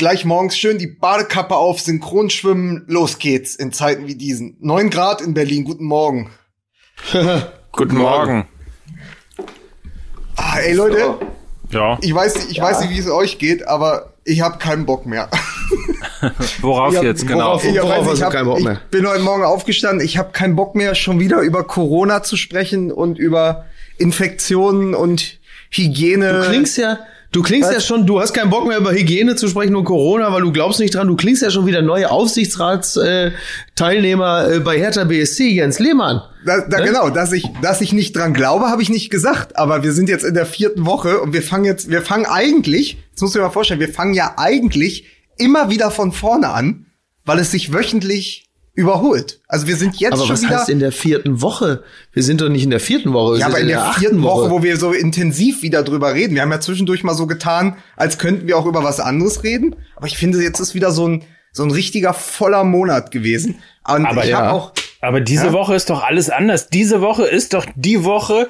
gleich morgens schön die Badekappe auf, Synchronschwimmen, los geht's in Zeiten wie diesen. Neun Grad in Berlin, guten Morgen. Guten Morgen. Ah, ey Leute, Ja. ich weiß nicht, ich Ja. weiß nicht, wie es euch geht, aber ich habe keinen Bock mehr. Worauf Ja, jetzt genau? worauf- Ich, Worauf weiß, hast ich, hab, keinen Bock ich mehr? bin heute Morgen aufgestanden, ich habe keinen Bock mehr, schon wieder über Corona zu sprechen und über Infektionen und Hygiene. Du klingst ja, du klingst Was? ja schon, du hast keinen Bock mehr über Hygiene zu sprechen und Corona, weil du glaubst nicht dran. Du klingst ja schon wieder neue Aufsichtsratsteilnehmer äh, äh, bei Hertha BSC, Jens Lehmann. Da, da, Ne? Genau, dass ich, dass ich nicht dran glaube, habe ich nicht gesagt. Aber wir sind jetzt in der vierten Woche und wir fangen jetzt, wir fangen eigentlich, jetzt musst du dir mal vorstellen, wir fangen ja eigentlich immer wieder von vorne an, weil es sich wöchentlich überholt. Also wir sind jetzt Aber schon was wieder. heißt in der vierten Woche? Wir sind doch nicht in der vierten Woche. wir ja, sind aber in der, achten vierten Woche, wo wir so intensiv wieder drüber reden. Wir haben ja zwischendurch mal so getan, als könnten wir auch über was anderes reden. Aber ich finde, jetzt ist wieder so ein, so ein richtiger voller Monat gewesen. Und Aber ich ja. habe auch, Aber diese Ja? Woche ist doch alles anders. Diese Woche ist doch die Woche,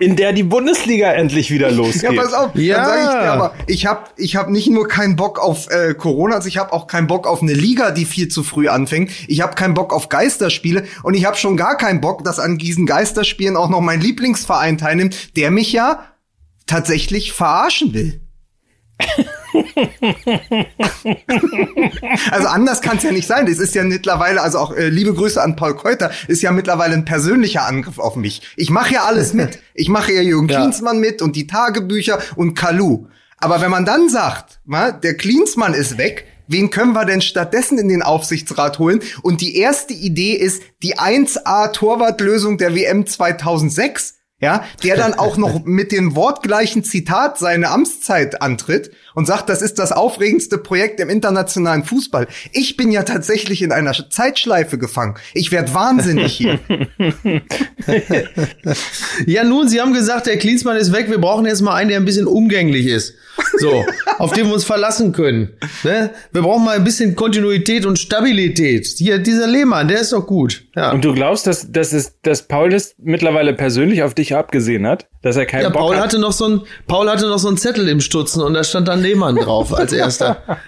in der die Bundesliga endlich wieder losgeht. Ja, pass auf. Ja. Dann sage ich dir aber, ich habe ich hab nicht nur keinen Bock auf äh, Corona, also ich habe auch keinen Bock auf eine Liga, die viel zu früh anfängt. Ich habe keinen Bock auf Geisterspiele und ich habe schon gar keinen Bock, dass an diesen Geisterspielen auch noch mein Lieblingsverein teilnimmt, der mich ja tatsächlich verarschen will. also anders kann es ja nicht sein. Das ist ja mittlerweile, also auch äh, liebe Grüße an Paul Keuter, ist ja mittlerweile ein persönlicher Angriff auf mich. Ich mache ja alles mit. Ich mache ja Jürgen Ja. Klinsmann mit und die Tagebücher und Kalu. Aber wenn man dann sagt, na, der Klinsmann ist weg, wen können wir denn stattdessen in den Aufsichtsrat holen? Und die erste Idee ist die 1A Torwartlösung der WM 2006. Ja, der dann auch noch mit dem wortgleichen Zitat seine Amtszeit antritt und sagt, das ist das aufregendste Projekt im internationalen Fußball. Ich bin ja tatsächlich in einer Zeitschleife gefangen. Ich werd wahnsinnig hier. Ja, nun, Sie haben gesagt, der Klinsmann ist weg. Wir brauchen jetzt mal einen, der ein bisschen umgänglich ist. So, auf den wir uns verlassen können. Ne? Wir brauchen mal ein bisschen Kontinuität und Stabilität. Hier, dieser Lehmann, der ist doch gut. Ja. Und du glaubst, dass, dass, es, dass Paul das mittlerweile persönlich auf dich abgesehen hat? Dass er keinen Ja, Bock Paul hat? hatte noch so ein, Paul hatte noch so einen Zettel im Stutzen und da stand dann Lehmann drauf als erster.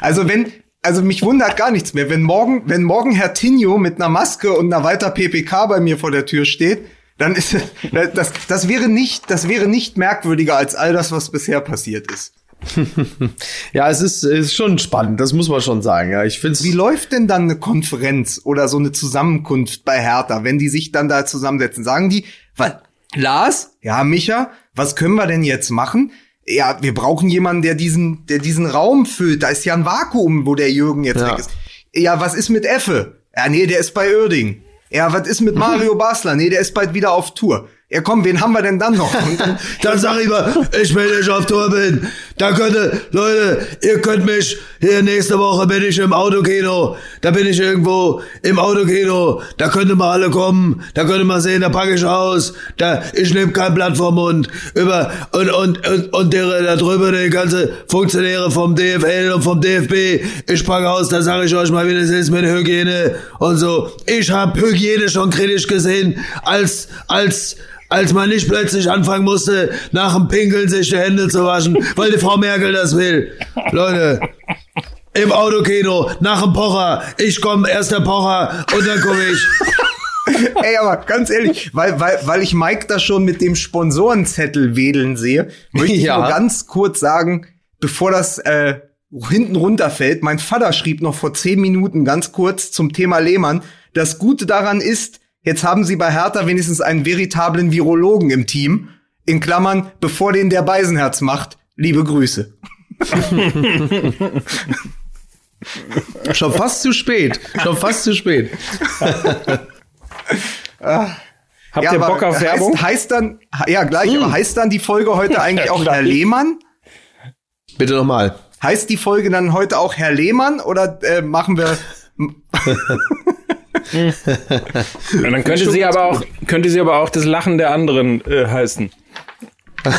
Also wenn, also mich wundert gar nichts mehr. Wenn morgen, wenn morgen Herr Tinio mit einer Maske und einer weiter PPK bei mir vor der Tür steht, dann ist das, das wäre nicht, das wäre nicht merkwürdiger als all das, was bisher passiert ist. Ja, es ist, es ist schon spannend, das muss man schon sagen. Ja, ich find's. Wie läuft denn dann eine Konferenz oder so eine Zusammenkunft bei Hertha, wenn die sich dann da zusammensetzen? Sagen die, was, Lars? Ja, Micha, was können wir denn jetzt machen? Ja, wir brauchen jemanden, der diesen, der diesen Raum füllt. Da ist ja ein Vakuum, wo der Jürgen jetzt Ja. weg ist. Ja, was ist mit Effe? Ja, nee, der ist bei Oerding. Ja, was ist mit Mario Basler? Nee, der ist bald wieder auf Tour. Ja, komm, wen haben wir denn dann noch? Und dann, Dann sag ich mal, ich will nicht auf Tour bin. Da könnte, Leute, ihr könnt mich, hier nächste Woche bin ich im Autokino. Da bin ich irgendwo im Autokino. Da könnte mal alle kommen. Da könnte man sehen, da packe ich aus. Da, ich nehme kein Blatt vom Mund. Über, und, und, und, und der, da drüber die ganze Funktionäre vom DFL und vom DFB. Ich packe aus, da sage ich euch mal, wie das ist mit Hygiene und so. Ich habe Hygiene schon kritisch gesehen, als, als, als man nicht plötzlich anfangen musste, nach dem Pinkeln sich die Hände zu waschen, weil die Frau Merkel das will. Leute, im Autokino, nach dem Pocher, ich komme erst der Pocher und dann komme ich. Ey, aber ganz ehrlich, weil, weil, weil ich Mike da schon mit dem Sponsorenzettel wedeln sehe, möchte ich Ja. nur ganz kurz sagen, bevor das äh, hinten runterfällt, mein Vater schrieb noch vor zehn Minuten ganz kurz zum Thema Lehmann, das Gute daran ist, jetzt haben sie bei Hertha wenigstens einen veritablen Virologen im Team, in Klammern, bevor den der Beisenherz macht, liebe Grüße. Schon fast zu spät. Schon fast zu spät. Habt Ja, ihr Bock auf heißt, Werbung? Hm. Heißt dann, ja gleich, aber heißt dann die Folge heute eigentlich auch Herr Lehmann? Bitte nochmal. Heißt die Folge dann heute auch Herr Lehmann oder äh, machen wir dann könnte sie aber auch, könnte sie aber auch das Lachen der anderen äh, heißen.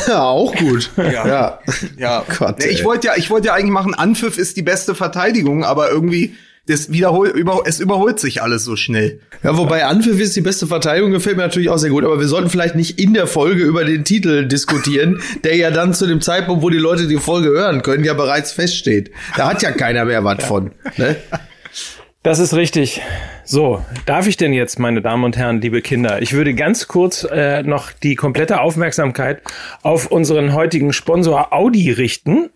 Ja, auch gut. Ja. ja Gott, Nee, ich wollte ja ich wollte ja eigentlich machen Anpfiff ist die beste Verteidigung, aber irgendwie Das wiederhol, über, es überholt sich alles so schnell. Ja, wobei Anpfiff ist die beste Verteidigung, gefällt mir natürlich auch sehr gut, aber wir sollten vielleicht nicht in der Folge über den Titel diskutieren, der ja dann zu dem Zeitpunkt, wo die Leute die Folge hören können, ja bereits feststeht. Da hat ja keiner mehr was von. Ne? Das ist richtig. So, darf ich denn jetzt, meine Damen und Herren, liebe Kinder, ich würde ganz kurz äh, noch die komplette Aufmerksamkeit auf unseren heutigen Sponsor Audi richten.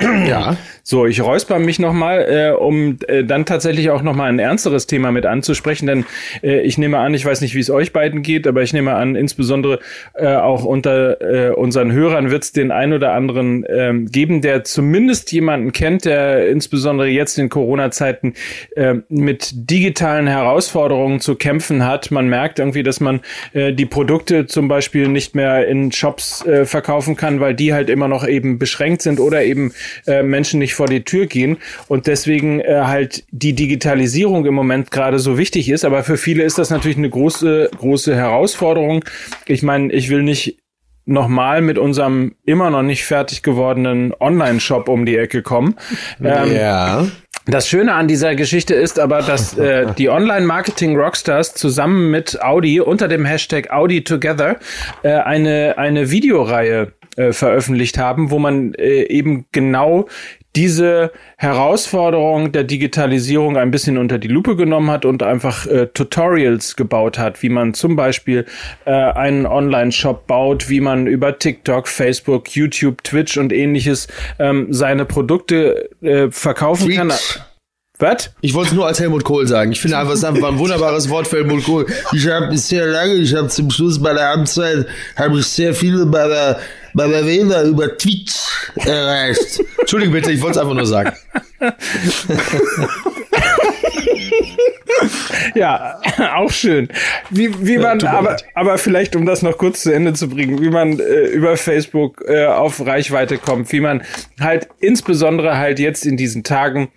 Ja. So, ich räusper mich nochmal, äh, um äh, dann tatsächlich auch nochmal ein ernsteres Thema mit anzusprechen, denn äh, ich nehme an, ich weiß nicht, wie es euch beiden geht, aber ich nehme an, insbesondere äh, auch unter äh, unseren Hörern wird es den ein oder anderen äh, geben, der zumindest jemanden kennt, der insbesondere jetzt in Corona-Zeiten äh, mit digitalen Herausforderungen zu kämpfen hat. Man merkt irgendwie, dass man äh, die Produkte zum Beispiel nicht mehr in Shops äh, verkaufen kann, weil die halt immer noch eben beschränkt sind oder eben äh, Menschen nicht vor die Tür gehen und deswegen äh, halt die Digitalisierung im Moment gerade so wichtig ist. Aber für viele ist das natürlich eine große, große Herausforderung. Ich meine, ich will nicht nochmal mit unserem immer noch nicht fertig gewordenen Online-Shop um die Ecke kommen. Ähm, ja. Das Schöne an dieser Geschichte ist aber, dass äh, die Online-Marketing-Rockstars zusammen mit Audi unter dem Hashtag Audi Together äh, eine, eine Videoreihe äh, veröffentlicht haben, wo man äh, eben genau diese Herausforderung der Digitalisierung ein bisschen unter die Lupe genommen hat und einfach äh, Tutorials gebaut hat, wie man zum Beispiel äh, einen Online-Shop baut, wie man über TikTok, Facebook, YouTube, Twitch und ähnliches ähm, seine Produkte äh, verkaufen Twitch. kann. Was? Ich wollte es nur als Helmut Kohl sagen. Ich finde einfach, es ist einfach ein wunderbares Wort für Helmut Kohl. Ich habe sehr lange, ich habe zum Schluss bei der Amtszeit, habe ich sehr viele bei bei Wähler über Twitch erreicht. Entschuldigung bitte, ich wollte es einfach nur sagen. Ja, auch schön. Wie, wie man, aber, aber vielleicht, um das noch kurz zu Ende zu bringen, wie man äh, über Facebook äh, auf Reichweite kommt, wie man halt insbesondere halt jetzt in diesen Tagen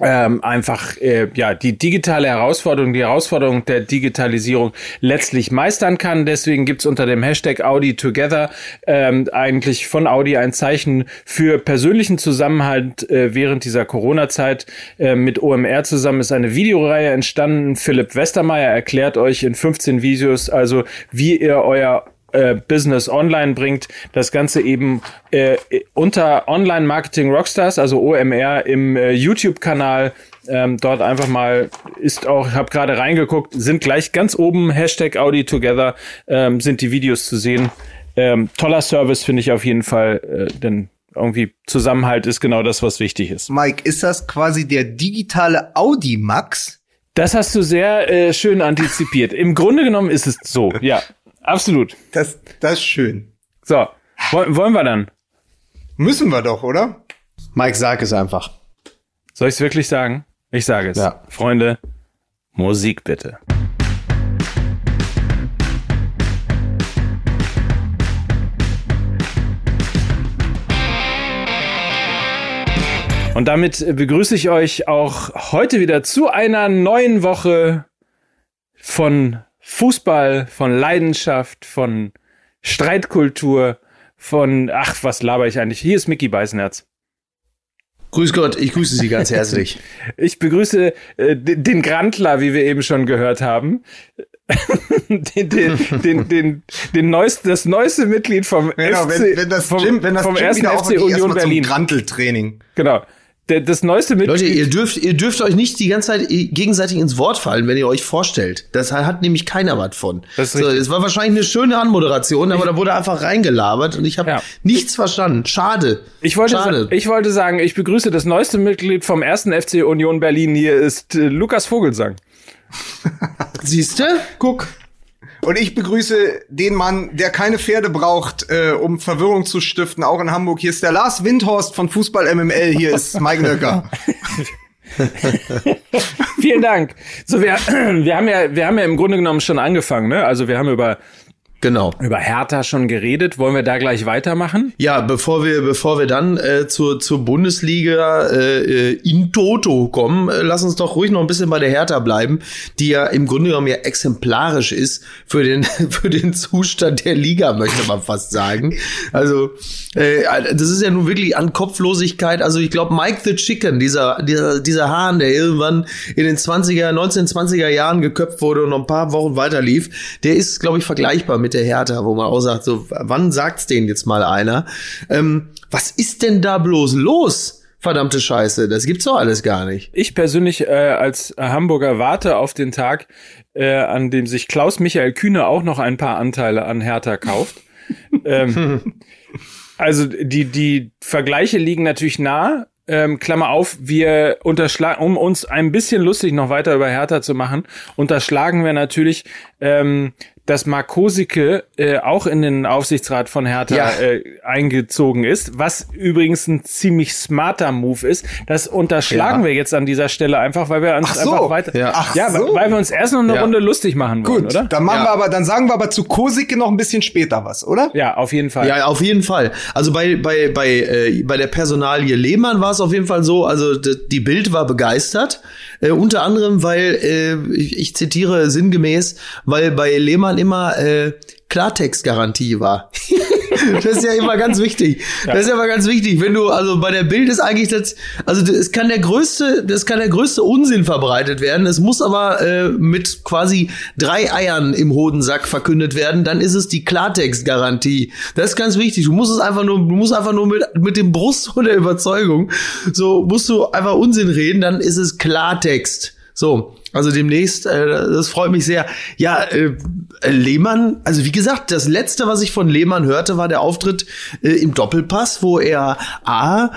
ähm, einfach äh, ja die digitale Herausforderung, die Herausforderung der Digitalisierung letztlich meistern kann. Deswegen gibt's unter dem Hashtag Audi Together ähm, eigentlich von Audi ein Zeichen für persönlichen Zusammenhalt äh, während dieser Corona-Zeit. Äh, mit OMR zusammen ist eine Videoreihe entstanden. Philipp Westermeier erklärt euch in 15 Videos also, wie ihr euer äh, Business online bringt. Das Ganze eben äh, unter Online Marketing Rockstars, also OMR im äh, YouTube-Kanal. Ähm, dort einfach mal ist auch, ich habe gerade reingeguckt, sind gleich ganz oben Hashtag Audi Together ähm, sind die Videos zu sehen. Ähm, toller Service finde ich auf jeden Fall, äh, denn irgendwie Zusammenhalt ist genau das, was wichtig ist. Mike, ist das quasi der digitale Audi Max? Das hast du sehr äh, schön antizipiert. Im Grunde genommen ist es so, ja, absolut. Das, das ist schön. So, wollen, wollen wir dann? Müssen wir doch, oder? Mike, sag es einfach. Soll ich es wirklich sagen? Ich sage es. Ja. Freunde, Musik bitte. Und damit begrüße ich euch auch heute wieder zu einer neuen Woche von Fußball, von Leidenschaft, von Streitkultur, von, ach, was laber ich eigentlich? Hier ist Mickey Beißenherz. Grüß Gott, ich grüße Sie ganz herzlich. Ich begrüße äh, den Grantler, wie wir eben schon gehört haben. den, den, den, den, den neuesten, das neueste Mitglied vom Genau, FC, wenn, wenn das vom, Gym, wenn das vom Gym ersten FC Union Berlin. Granteltraining. Genau. Der, das neueste Mitglied. Leute, ihr dürft, ihr dürft euch nicht die ganze Zeit gegenseitig ins Wort fallen, wenn ihr euch vorstellt. Das hat nämlich keiner was von. Das ist so, es war wahrscheinlich eine schöne Anmoderation, aber da wurde einfach reingelabert und ich habe Ja. nichts verstanden. Schade. ich wollte, Schade. sa- ich wollte sagen, ich begrüße das neueste Mitglied vom ersten FC Union Berlin. Hier ist äh, Lukas Vogelsang. Siehst du? Guck. Und ich begrüße den Mann, der keine Pferde braucht, äh, um Verwirrung zu stiften, auch in Hamburg. Hier ist der Lars Windhorst von Fußball MML. Hier ist Mike Nöcker. Vielen Dank. So, wir, wir haben ja, wir haben ja im Grunde genommen schon angefangen, ne? Also wir haben über Genau. über Hertha schon geredet. Wollen wir da gleich weitermachen? Ja, bevor wir, bevor wir dann äh, zur, zur Bundesliga äh, äh, in Toto kommen, äh, lass uns doch ruhig noch ein bisschen bei der Hertha bleiben, die ja im Grunde genommen ja exemplarisch ist für den, für den Zustand der Liga, möchte man fast sagen. Also, äh, das ist ja nun wirklich an Kopflosigkeit. Also ich glaube, Mike the Chicken, dieser, dieser, dieser Hahn, der irgendwann in den 20er, 1920er Jahren geköpft wurde und noch ein paar Wochen weiter lief, der ist, glaube ich, vergleichbar mit der Hertha, wo man auch sagt, so, wann sagt's denen jetzt mal einer? Ähm, was ist denn da bloß los? Verdammte Scheiße, das gibt's doch alles gar nicht. Ich persönlich äh, als Hamburger warte auf den Tag, äh, an dem sich Klaus Michael Kühne auch noch ein paar Anteile an Hertha kauft. ähm, also die, die Vergleiche liegen natürlich nah. Ähm, Klammer auf, wir unterschlagen, um uns ein bisschen lustig noch weiter über Hertha zu machen, unterschlagen wir natürlich ähm, dass Mark Kosicke äh, auch in den Aufsichtsrat von Hertha Ja. äh, eingezogen ist, was übrigens ein ziemlich smarter Move ist. Das unterschlagen Ja. wir jetzt an dieser Stelle einfach, weil wir uns Ach so. einfach weiter, Ja. Ach ja, so. weil wir uns erst noch eine Ja. Runde lustig machen wollen, Gut, oder? dann machen Ja. wir aber, dann sagen wir aber zu Kosicke noch ein bisschen später was, oder? Ja, auf jeden Fall. Ja, auf jeden Fall. Also bei bei bei äh, bei der Personalie Lehmann war es auf jeden Fall so. Also die Bild war begeistert, äh, unter anderem, weil äh, ich, ich zitiere sinngemäß, weil bei Lehmann immer äh, Klartextgarantie war. das ist ja immer ganz wichtig. Das ist ja immer ganz wichtig. Wenn du, also bei der Bild ist eigentlich das, also es kann der größte, das kann der größte Unsinn verbreitet werden. Es muss aber äh, mit quasi drei Eiern im Hodensack verkündet werden. Dann ist es die Klartextgarantie. Das ist ganz wichtig. Du musst es einfach nur, du musst einfach nur mit, mit dem Brust und der Überzeugung, so musst du einfach Unsinn reden, dann ist es Klartext. So, also demnächst, äh, das freut mich sehr. Ja, äh, Lehmann, also wie gesagt, das letzte, was ich von Lehmann hörte, war der Auftritt äh, im Doppelpass, wo er A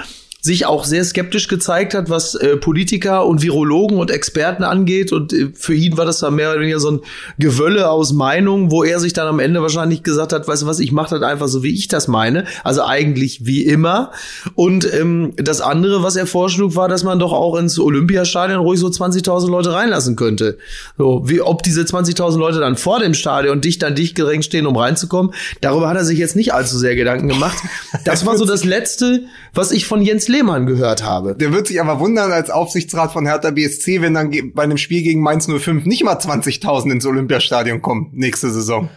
sich auch sehr skeptisch gezeigt hat, was äh, Politiker und Virologen und Experten angeht. Und äh, für ihn war das dann mehr oder weniger so ein Gewölle aus Meinungen, wo er sich dann am Ende wahrscheinlich gesagt hat, weißt du was, ich mache das einfach so, wie ich das meine. Also eigentlich wie immer. Und ähm, das andere, was er vorschlug, war, dass man doch auch ins Olympiastadion ruhig so 20.000 Leute reinlassen könnte. So, wie ob diese 20.000 Leute dann vor dem Stadion dicht an dicht gedrängt stehen, um reinzukommen. Darüber hat er sich jetzt nicht allzu sehr Gedanken gemacht. Das war so das Letzte, was ich von Jens Lehmann gehört habe. Der wird sich aber wundern als Aufsichtsrat von Hertha BSC, wenn dann bei einem Spiel gegen Mainz 05 nicht mal 20.000 ins Olympiastadion kommen nächste Saison.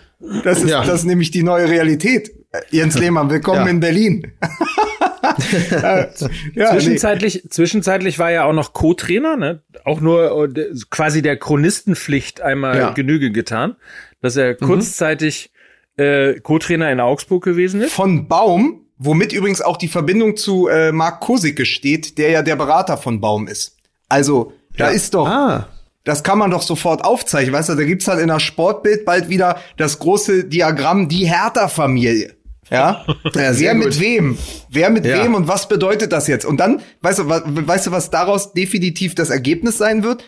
Das ist, Ja. das ist nämlich die neue Realität. Äh, Jens Lehmann, willkommen Ja. in Berlin. Äh, ja, nee. Zwischenzeitlich, zwischenzeitlich war er auch noch Co-Trainer, ne? Auch nur äh, quasi der Chronistenpflicht einmal Ja. Genüge getan, dass er kurzzeitig äh, Co-Trainer in Augsburg gewesen ist. Von Baum, womit übrigens auch die Verbindung zu äh, Marc Kosicke steht, der ja der Berater von Baum ist. Also, da ist doch, Ah. das kann man doch sofort aufzeichnen, weißt du, da gibt's halt in der Sportbild bald wieder das große Diagramm, die Hertha-Familie. Ja? Ja, sehr Wer mit gut. wem? Wer mit Ja. wem und was bedeutet das jetzt? Und dann, weißt du, weißt du, was daraus definitiv das Ergebnis sein wird?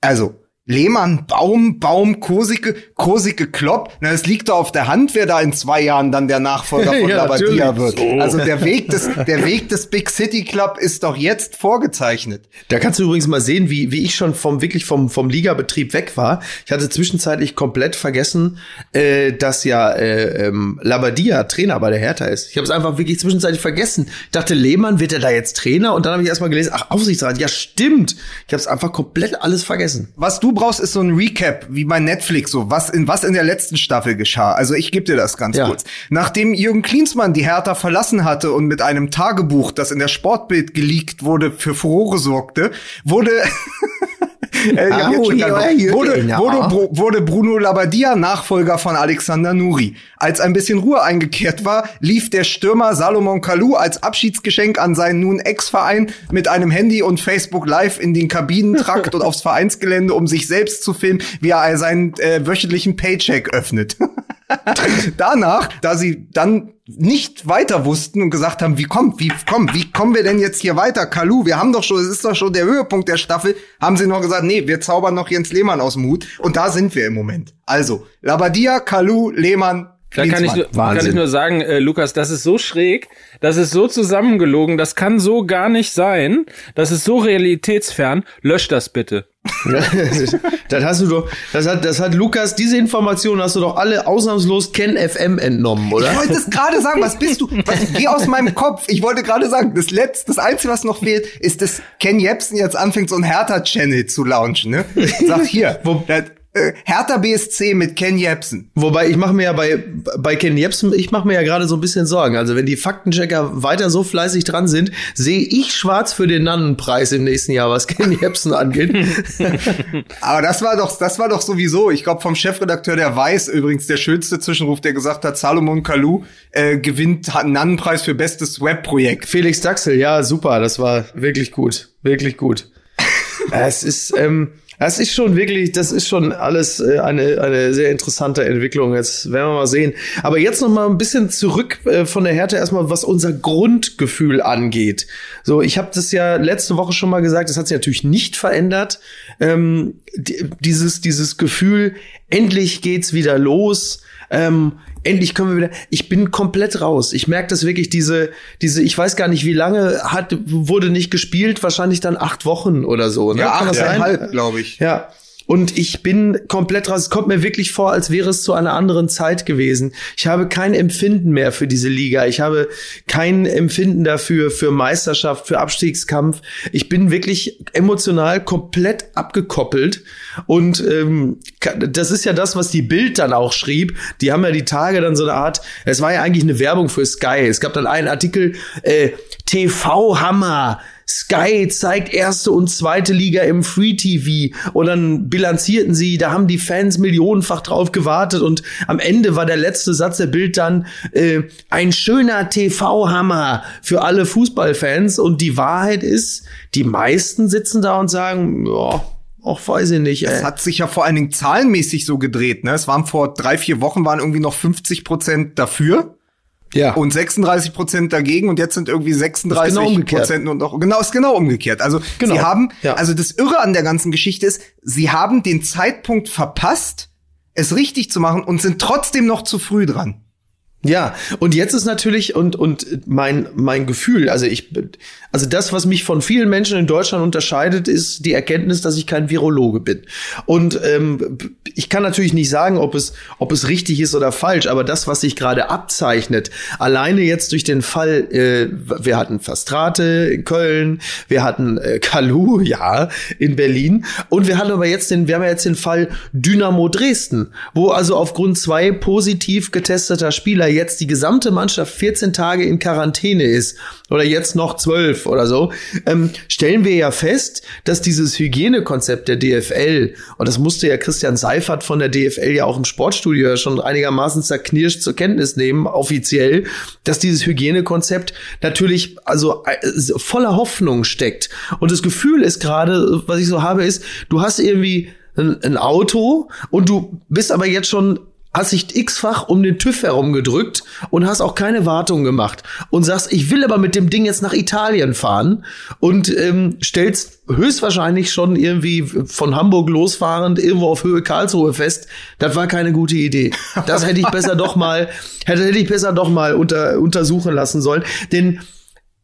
Also, Lehmann, Baum, Baum, Kosicke, Kosicke, Klopp. Na, es liegt doch auf der Hand, wer da in zwei Jahren dann der Nachfolger von Ja, Labadia wird. Also der Weg des, der Weg des Big City Club ist doch jetzt vorgezeichnet. Da kannst du übrigens mal sehen, wie, wie ich schon vom wirklich vom, vom Ligabetrieb weg war. Ich hatte zwischenzeitlich komplett vergessen, äh, dass ja äh, ähm, Labadia Trainer bei der Hertha ist. Ich habe es einfach wirklich zwischenzeitlich vergessen. Ich dachte, Lehmann wird er da jetzt Trainer und dann habe ich erstmal gelesen, ach, Aufsichtsrat, ja stimmt. Ich habe es einfach komplett alles vergessen. Was du brauchst, ist so ein Recap, wie bei Netflix, so was in, was in der letzten Staffel geschah. Also ich gebe dir das ganz Ja. kurz. Nachdem Jürgen Klinsmann die Hertha verlassen hatte und mit einem Tagebuch, das in der Sportbild geleakt wurde, für Furore sorgte, wurde Äh. Jürgen, wurde, wurde, wurde Bruno Labbadia Nachfolger von Alexander Nuri. Als ein bisschen Ruhe eingekehrt war, lief der Stürmer Salomon Kalou als Abschiedsgeschenk an seinen nun Ex-Verein mit einem Handy und Facebook Live in den Kabinentrakt und aufs Vereinsgelände, um sich selbst zu filmen, wie er seinen äh, wöchentlichen Paycheck öffnet. Danach, da sie dann nicht weiter wussten und gesagt haben, wie kommt, wie komm, wie kommen wir denn jetzt hier weiter? Kalu, wir haben doch schon, es ist doch schon der Höhepunkt der Staffel, haben sie noch gesagt, nee, wir zaubern noch Jens Lehmann aus dem Hut und da sind wir im Moment. Also, Labadia, Kalu, Lehmann, Da kann ich, nur, kann ich nur sagen, äh, Lukas, das ist so schräg, das ist so zusammengelogen, das kann so gar nicht sein, das ist so realitätsfern. Lösch das bitte. das hast du doch, das hat, das hat Lukas, diese Informationen hast du doch alle ausnahmslos Ken FM entnommen, oder? Ich wollte es gerade sagen, was bist du? Was, geh aus meinem Kopf. Ich wollte gerade sagen, das letzte, das Einzige, was noch fehlt, ist, dass Ken Jebsen jetzt anfängt, so ein Hertha-Channel zu launchen, ne? Sag hier, Wo- das, äh, Hertha BSC mit Ken Jebsen. Wobei ich mache mir ja bei bei Ken Jebsen, ich mache mir ja gerade so ein bisschen Sorgen. Also wenn die Faktenchecker weiter so fleißig dran sind, sehe ich schwarz für den Nannenpreis im nächsten Jahr, was Ken Jebsen angeht. Aber das war doch, das war doch sowieso, ich glaube vom Chefredakteur der Weiß übrigens der schönste Zwischenruf, der gesagt hat, Salomon Kalou äh, gewinnt hat einen Nannenpreis für bestes Webprojekt. Felix Daxel, ja super, das war wirklich gut, wirklich gut. es ist ähm, das ist schon wirklich, das ist schon alles äh, eine, eine sehr interessante Entwicklung. Jetzt werden wir mal sehen. Aber jetzt noch mal ein bisschen zurück äh, von der Härte erstmal, was unser Grundgefühl angeht. So, ich habe das ja letzte Woche schon mal gesagt, das hat sich natürlich nicht verändert. Ähm, die, dieses, dieses Gefühl, endlich geht's wieder los. Ähm, endlich können wir wieder. Ich bin komplett raus. Ich merke das wirklich, diese, diese, ich weiß gar nicht, wie lange hat, wurde nicht gespielt, wahrscheinlich dann acht Wochen oder so. Ne? Ja, sein? achteinhalb, glaube ich. Ja. Und ich bin komplett raus. Es kommt mir wirklich vor, als wäre es zu einer anderen Zeit gewesen. Ich habe kein Empfinden mehr für diese Liga. Ich habe kein Empfinden dafür, für Meisterschaft, für Abstiegskampf. Ich bin wirklich emotional komplett abgekoppelt. Und ähm, das ist ja das, was die Bild dann auch schrieb. Die haben ja die Tage dann so eine Art, es war ja eigentlich eine Werbung für Sky. Es gab dann einen Artikel, äh, TV-Hammer. Sky zeigt erste und zweite Liga im Free TV und dann bilanzierten sie, da haben die Fans millionenfach drauf gewartet und am Ende war der letzte Satz der Bild dann äh, ein schöner TV-Hammer für alle Fußballfans und die Wahrheit ist, die meisten sitzen da und sagen, ja, auch weiß ich nicht. Es Ey. hat sich ja vor allen Dingen zahlenmäßig so gedreht. Ne? Es waren vor drei, vier Wochen waren irgendwie noch 50 Prozent dafür Ja. und 36 Prozent dagegen und jetzt sind irgendwie 36 genau. Prozent und noch genau ist genau umgekehrt. Also Genau. sie haben Ja. also das Irre an der ganzen Geschichte ist, sie haben den Zeitpunkt verpasst, es richtig zu machen und sind trotzdem noch zu früh dran. Ja, und jetzt ist natürlich und und mein mein Gefühl, also ich also das was mich von vielen Menschen in Deutschland unterscheidet, ist die Erkenntnis, dass ich kein Virologe bin. Und ähm, ich kann natürlich nicht sagen, ob es ob es richtig ist oder falsch, aber das was sich gerade abzeichnet, alleine jetzt durch den Fall äh, wir hatten Fastrate in Köln, wir hatten äh, Kalu, ja, in Berlin und wir hatten aber jetzt den wir haben ja jetzt den Fall Dynamo Dresden, wo also aufgrund zwei positiv getesteter Spieler jetzt die gesamte Mannschaft 14 Tage in Quarantäne ist oder jetzt noch 12 oder so, ähm, stellen wir ja fest, dass dieses Hygienekonzept der DFL, und das musste ja Christian Seifert von der DFL ja auch im Sportstudio schon einigermaßen zerknirscht zur Kenntnis nehmen, offiziell, dass dieses Hygienekonzept natürlich also äh, voller Hoffnung steckt. Und das Gefühl ist gerade, was ich so habe, ist, du hast irgendwie ein Auto und du bist aber jetzt schon hast dich x-fach um den TÜV herumgedrückt und hast auch keine Wartung gemacht und sagst, ich will aber mit dem Ding jetzt nach Italien fahren und ähm, stellst höchstwahrscheinlich schon irgendwie von Hamburg losfahrend irgendwo auf Höhe Karlsruhe fest, das war keine gute Idee. Das hätte ich besser doch mal, hätte, hätte ich besser doch mal unter, untersuchen lassen sollen, denn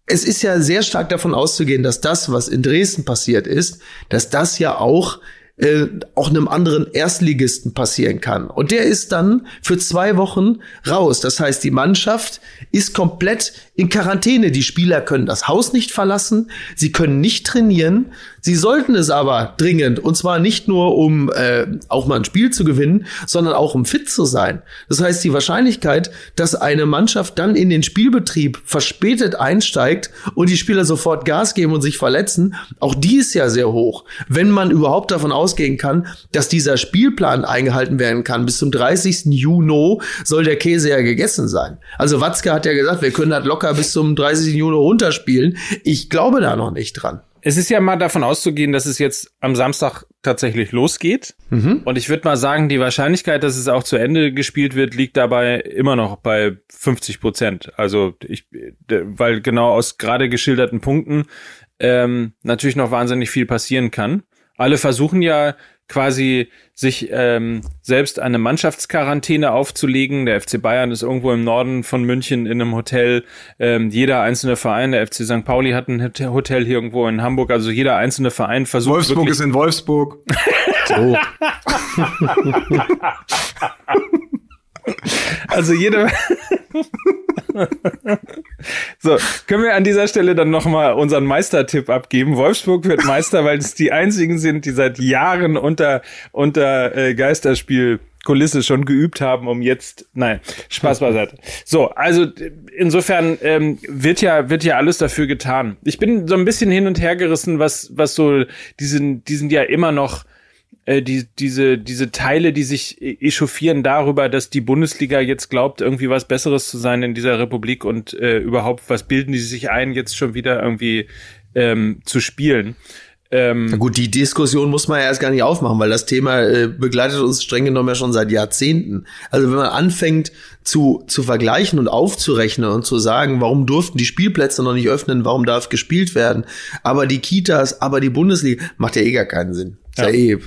es ist ja sehr stark davon auszugehen, dass das, was in Dresden passiert ist, dass das ja auch äh, auch einem anderen Erstligisten passieren kann. Und der ist dann für zwei Wochen raus. Das heißt, die Mannschaft ist komplett in Quarantäne. Die Spieler können das Haus nicht verlassen, sie können nicht trainieren. Sie sollten es aber dringend. Und zwar nicht nur, um äh, auch mal ein Spiel zu gewinnen, sondern auch um fit zu sein. Das heißt, die Wahrscheinlichkeit, dass eine Mannschaft dann in den Spielbetrieb verspätet einsteigt und die Spieler sofort Gas geben und sich verletzen, auch die ist ja sehr hoch. Wenn man überhaupt davon ausgehen kann, dass dieser Spielplan eingehalten werden kann. Bis zum 30. Juni soll der Käse ja gegessen sein. Also Watzke hat ja gesagt, wir können das locker bis zum 30. Juni runterspielen. Ich glaube da noch nicht dran. Es ist ja mal davon auszugehen, dass es jetzt am Samstag tatsächlich losgeht. Und ich würde mal sagen, die Wahrscheinlichkeit, dass es auch zu Ende gespielt wird, liegt dabei immer noch bei 50 Prozent. Also ich, weil genau aus gerade geschilderten Punkten ähm, natürlich noch wahnsinnig viel passieren kann. alle versuchen ja quasi sich ähm, selbst eine Mannschaftsquarantäne aufzulegen. Der FC Bayern ist irgendwo im Norden von München in einem Hotel. Ähm, jeder einzelne Verein, der FC St. Pauli hat ein Hotel hier irgendwo in Hamburg. Also jeder einzelne Verein versucht. Wolfsburg ist in Wolfsburg. So. Also jeder. so, können wir an dieser Stelle dann nochmal unseren Meistertipp abgeben. Wolfsburg wird Meister, weil es die einzigen sind, die seit Jahren unter, unter äh, Geisterspiel Kulisse schon geübt haben, um jetzt, nein, Spaß beiseite. So, also insofern ähm, wird ja wird ja alles dafür getan. Ich bin so ein bisschen hin und her gerissen, was was so diesen diesen ja immer noch äh, die, diese, diese Teile, die sich e-, echauffieren darüber, dass die Bundesliga jetzt glaubt, irgendwie was Besseres zu sein in dieser Republik und äh, überhaupt, was bilden die sich ein, jetzt schon wieder irgendwie ähm, zu spielen. Ähm, Na gut, die Diskussion muss man ja erst gar nicht aufmachen, weil das Thema äh, begleitet uns streng genommen ja schon seit Jahrzehnten. Also wenn man anfängt zu, zu vergleichen und aufzurechnen und zu sagen, warum durften die Spielplätze noch nicht öffnen, warum darf gespielt werden, aber die Kitas, aber die Bundesliga, macht ja eh gar keinen Sinn. Ja. Ist ja eh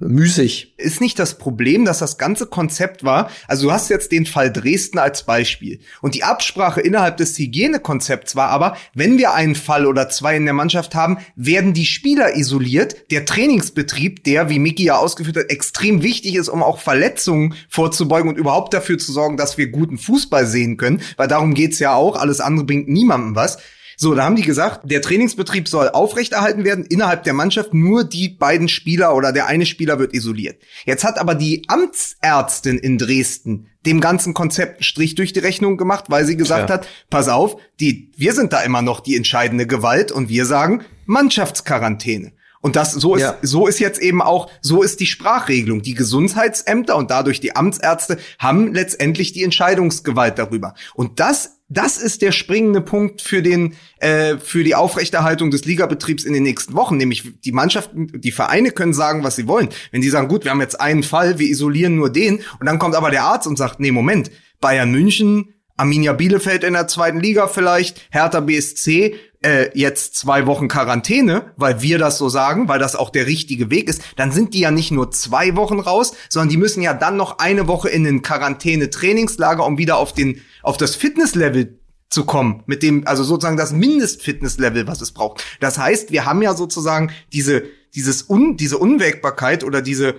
müßig. Ist nicht das Problem, dass das ganze Konzept war, also du hast jetzt den Fall Dresden als Beispiel. Und die Absprache innerhalb des Hygienekonzepts war aber, wenn wir einen Fall oder zwei in der Mannschaft haben, werden die Spieler isoliert. Der Trainingsbetrieb, der, wie Miki ja ausgeführt hat, extrem wichtig ist, um auch Verletzungen vorzubeugen und überhaupt dafür zu sorgen, dass wir guten Fußball sehen können, weil darum geht's ja auch, alles andere bringt niemandem was so, da haben die gesagt, der Trainingsbetrieb soll aufrechterhalten werden innerhalb der Mannschaft. Nur die beiden Spieler oder der eine Spieler wird isoliert. Jetzt hat aber die Amtsärztin in Dresden dem ganzen Konzept einen Strich durch die Rechnung gemacht, weil sie gesagt ja. hat, pass auf, die, wir sind da immer noch die entscheidende Gewalt und wir sagen Mannschaftsquarantäne. Und das, so ist, ja. so ist jetzt eben auch, so ist die Sprachregelung. Die Gesundheitsämter und dadurch die Amtsärzte haben letztendlich die Entscheidungsgewalt darüber. Und das das ist der springende Punkt für den äh, für die Aufrechterhaltung des Ligabetriebs in den nächsten Wochen. Nämlich die Mannschaften, die Vereine können sagen, was sie wollen. Wenn die sagen, gut, wir haben jetzt einen Fall, wir isolieren nur den, und dann kommt aber der Arzt und sagt, nee, Moment, Bayern München, Arminia Bielefeld in der zweiten Liga vielleicht, Hertha BSC, äh, jetzt zwei Wochen Quarantäne, weil wir das so sagen, weil das auch der richtige Weg ist, dann sind die ja nicht nur zwei Wochen raus, sondern die müssen ja dann noch eine Woche in den Quarantäne-Trainingslager, um wieder auf den, auf das Fitnesslevel zu kommen, mit dem, also sozusagen das Mindestfitnesslevel, was es braucht. Das heißt, wir haben ja sozusagen diese, dieses Un, diese Unwägbarkeit oder diese,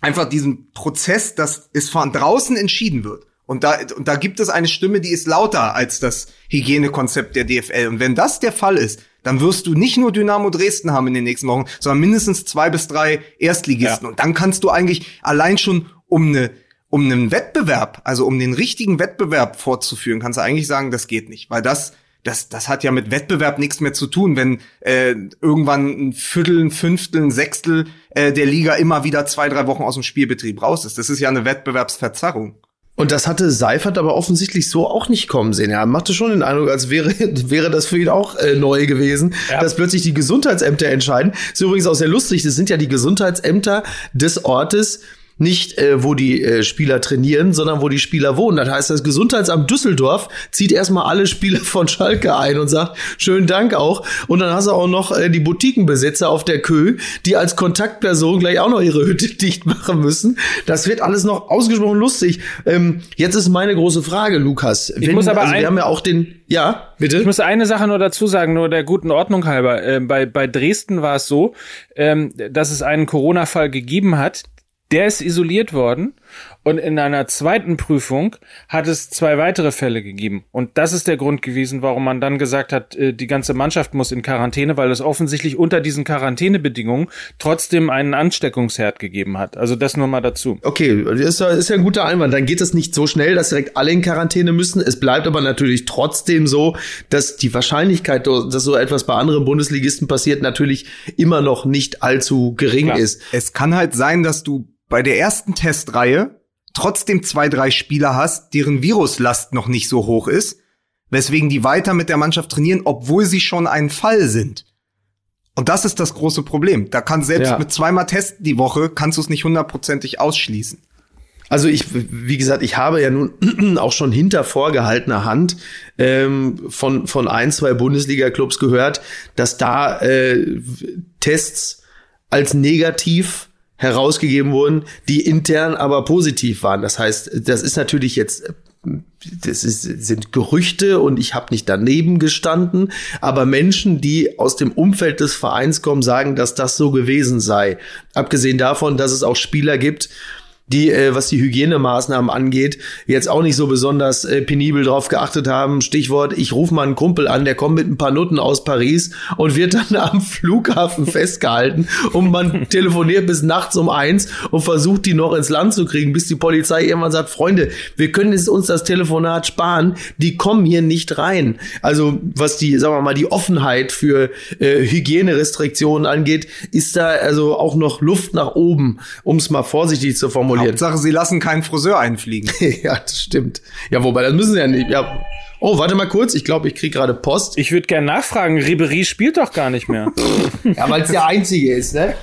einfach diesen Prozess, dass es von draußen entschieden wird. Und da, und da gibt es eine Stimme, die ist lauter als das Hygienekonzept der DFL. Und wenn das der Fall ist, dann wirst du nicht nur Dynamo Dresden haben in den nächsten Wochen, sondern mindestens zwei bis drei Erstligisten. Ja. Und dann kannst du eigentlich allein schon um eine um einen Wettbewerb, also um den richtigen Wettbewerb fortzuführen, kannst du eigentlich sagen, das geht nicht, weil das das, das hat ja mit Wettbewerb nichts mehr zu tun, wenn äh, irgendwann ein Viertel, ein Fünftel, ein Sechstel äh, der Liga immer wieder zwei, drei Wochen aus dem Spielbetrieb raus ist. Das ist ja eine Wettbewerbsverzerrung. Und das hatte Seifert aber offensichtlich so auch nicht kommen sehen. Er machte schon den Eindruck, als wäre, wäre das für ihn auch äh, neu gewesen, ja. dass plötzlich die Gesundheitsämter entscheiden. Das ist übrigens auch sehr lustig. Das sind ja die Gesundheitsämter des Ortes, nicht äh, wo die äh, Spieler trainieren, sondern wo die Spieler wohnen. Das heißt, das Gesundheitsamt Düsseldorf zieht erstmal alle Spieler von Schalke ein und sagt, schönen Dank auch. Und dann hast du auch noch äh, die Boutiquenbesitzer auf der Kö, die als Kontaktperson gleich auch noch ihre Hütte dicht machen müssen. Das wird alles noch ausgesprochen lustig. Ähm, jetzt ist meine große Frage, Lukas. Ich muss aber also wir haben ja auch den, ja, bitte. Ich muss eine Sache nur dazu sagen, nur der guten Ordnung halber. Äh, bei, bei Dresden war es so, ähm, dass es einen Corona-Fall gegeben hat, der ist isoliert worden und in einer zweiten Prüfung hat es zwei weitere Fälle gegeben. Und das ist der Grund gewesen, warum man dann gesagt hat, äh, die ganze Mannschaft muss in Quarantäne, weil es offensichtlich unter diesen Quarantänebedingungen trotzdem einen Ansteckungsherd gegeben hat. Also das nur mal dazu. Okay, das ist ja, ist ja ein guter Einwand. Dann geht es nicht so schnell, dass direkt alle in Quarantäne müssen. Es bleibt aber natürlich trotzdem so, dass die Wahrscheinlichkeit, dass so etwas bei anderen Bundesligisten passiert, natürlich immer noch nicht allzu gering Klar. ist. Es kann halt sein, dass du bei der ersten Testreihe trotzdem zwei, drei Spieler hast, deren Viruslast noch nicht so hoch ist, weswegen die weiter mit der Mannschaft trainieren, obwohl sie schon ein Fall sind. Und das ist das große Problem. Da kann selbst ja. mit zweimal Testen die Woche, kannst du es nicht hundertprozentig ausschließen. Also ich, wie gesagt, ich habe ja nun auch schon hinter vorgehaltener Hand ähm, von, von ein, zwei Bundesliga-Clubs gehört, dass da äh, Tests als negativ herausgegeben wurden, die intern aber positiv waren. Das heißt, das ist natürlich jetzt das ist, sind Gerüchte und ich habe nicht daneben gestanden, aber Menschen, die aus dem Umfeld des Vereins kommen, sagen, dass das so gewesen sei. Abgesehen davon, dass es auch Spieler gibt, die, äh, was die Hygienemaßnahmen angeht, jetzt auch nicht so besonders äh, penibel drauf geachtet haben. Stichwort, ich rufe mal einen Kumpel an, der kommt mit ein paar Nutten aus Paris und wird dann am Flughafen festgehalten und man telefoniert bis nachts um eins und versucht, die noch ins Land zu kriegen, bis die Polizei irgendwann sagt, Freunde, wir können uns das Telefonat sparen, die kommen hier nicht rein. Also was die, sagen wir mal, die Offenheit für äh, Hygienerestriktionen angeht, ist da also auch noch Luft nach oben, um es mal vorsichtig zu formulieren formuliert. Hauptsache, sie lassen keinen Friseur einfliegen. ja, das stimmt. Ja, wobei, das müssen sie ja nicht. Ja. Oh, warte mal kurz. Ich glaube, ich krieg gerade Post. Ich würde gerne nachfragen. Ribery spielt doch gar nicht mehr. ja, weil es der Einzige ist, ne?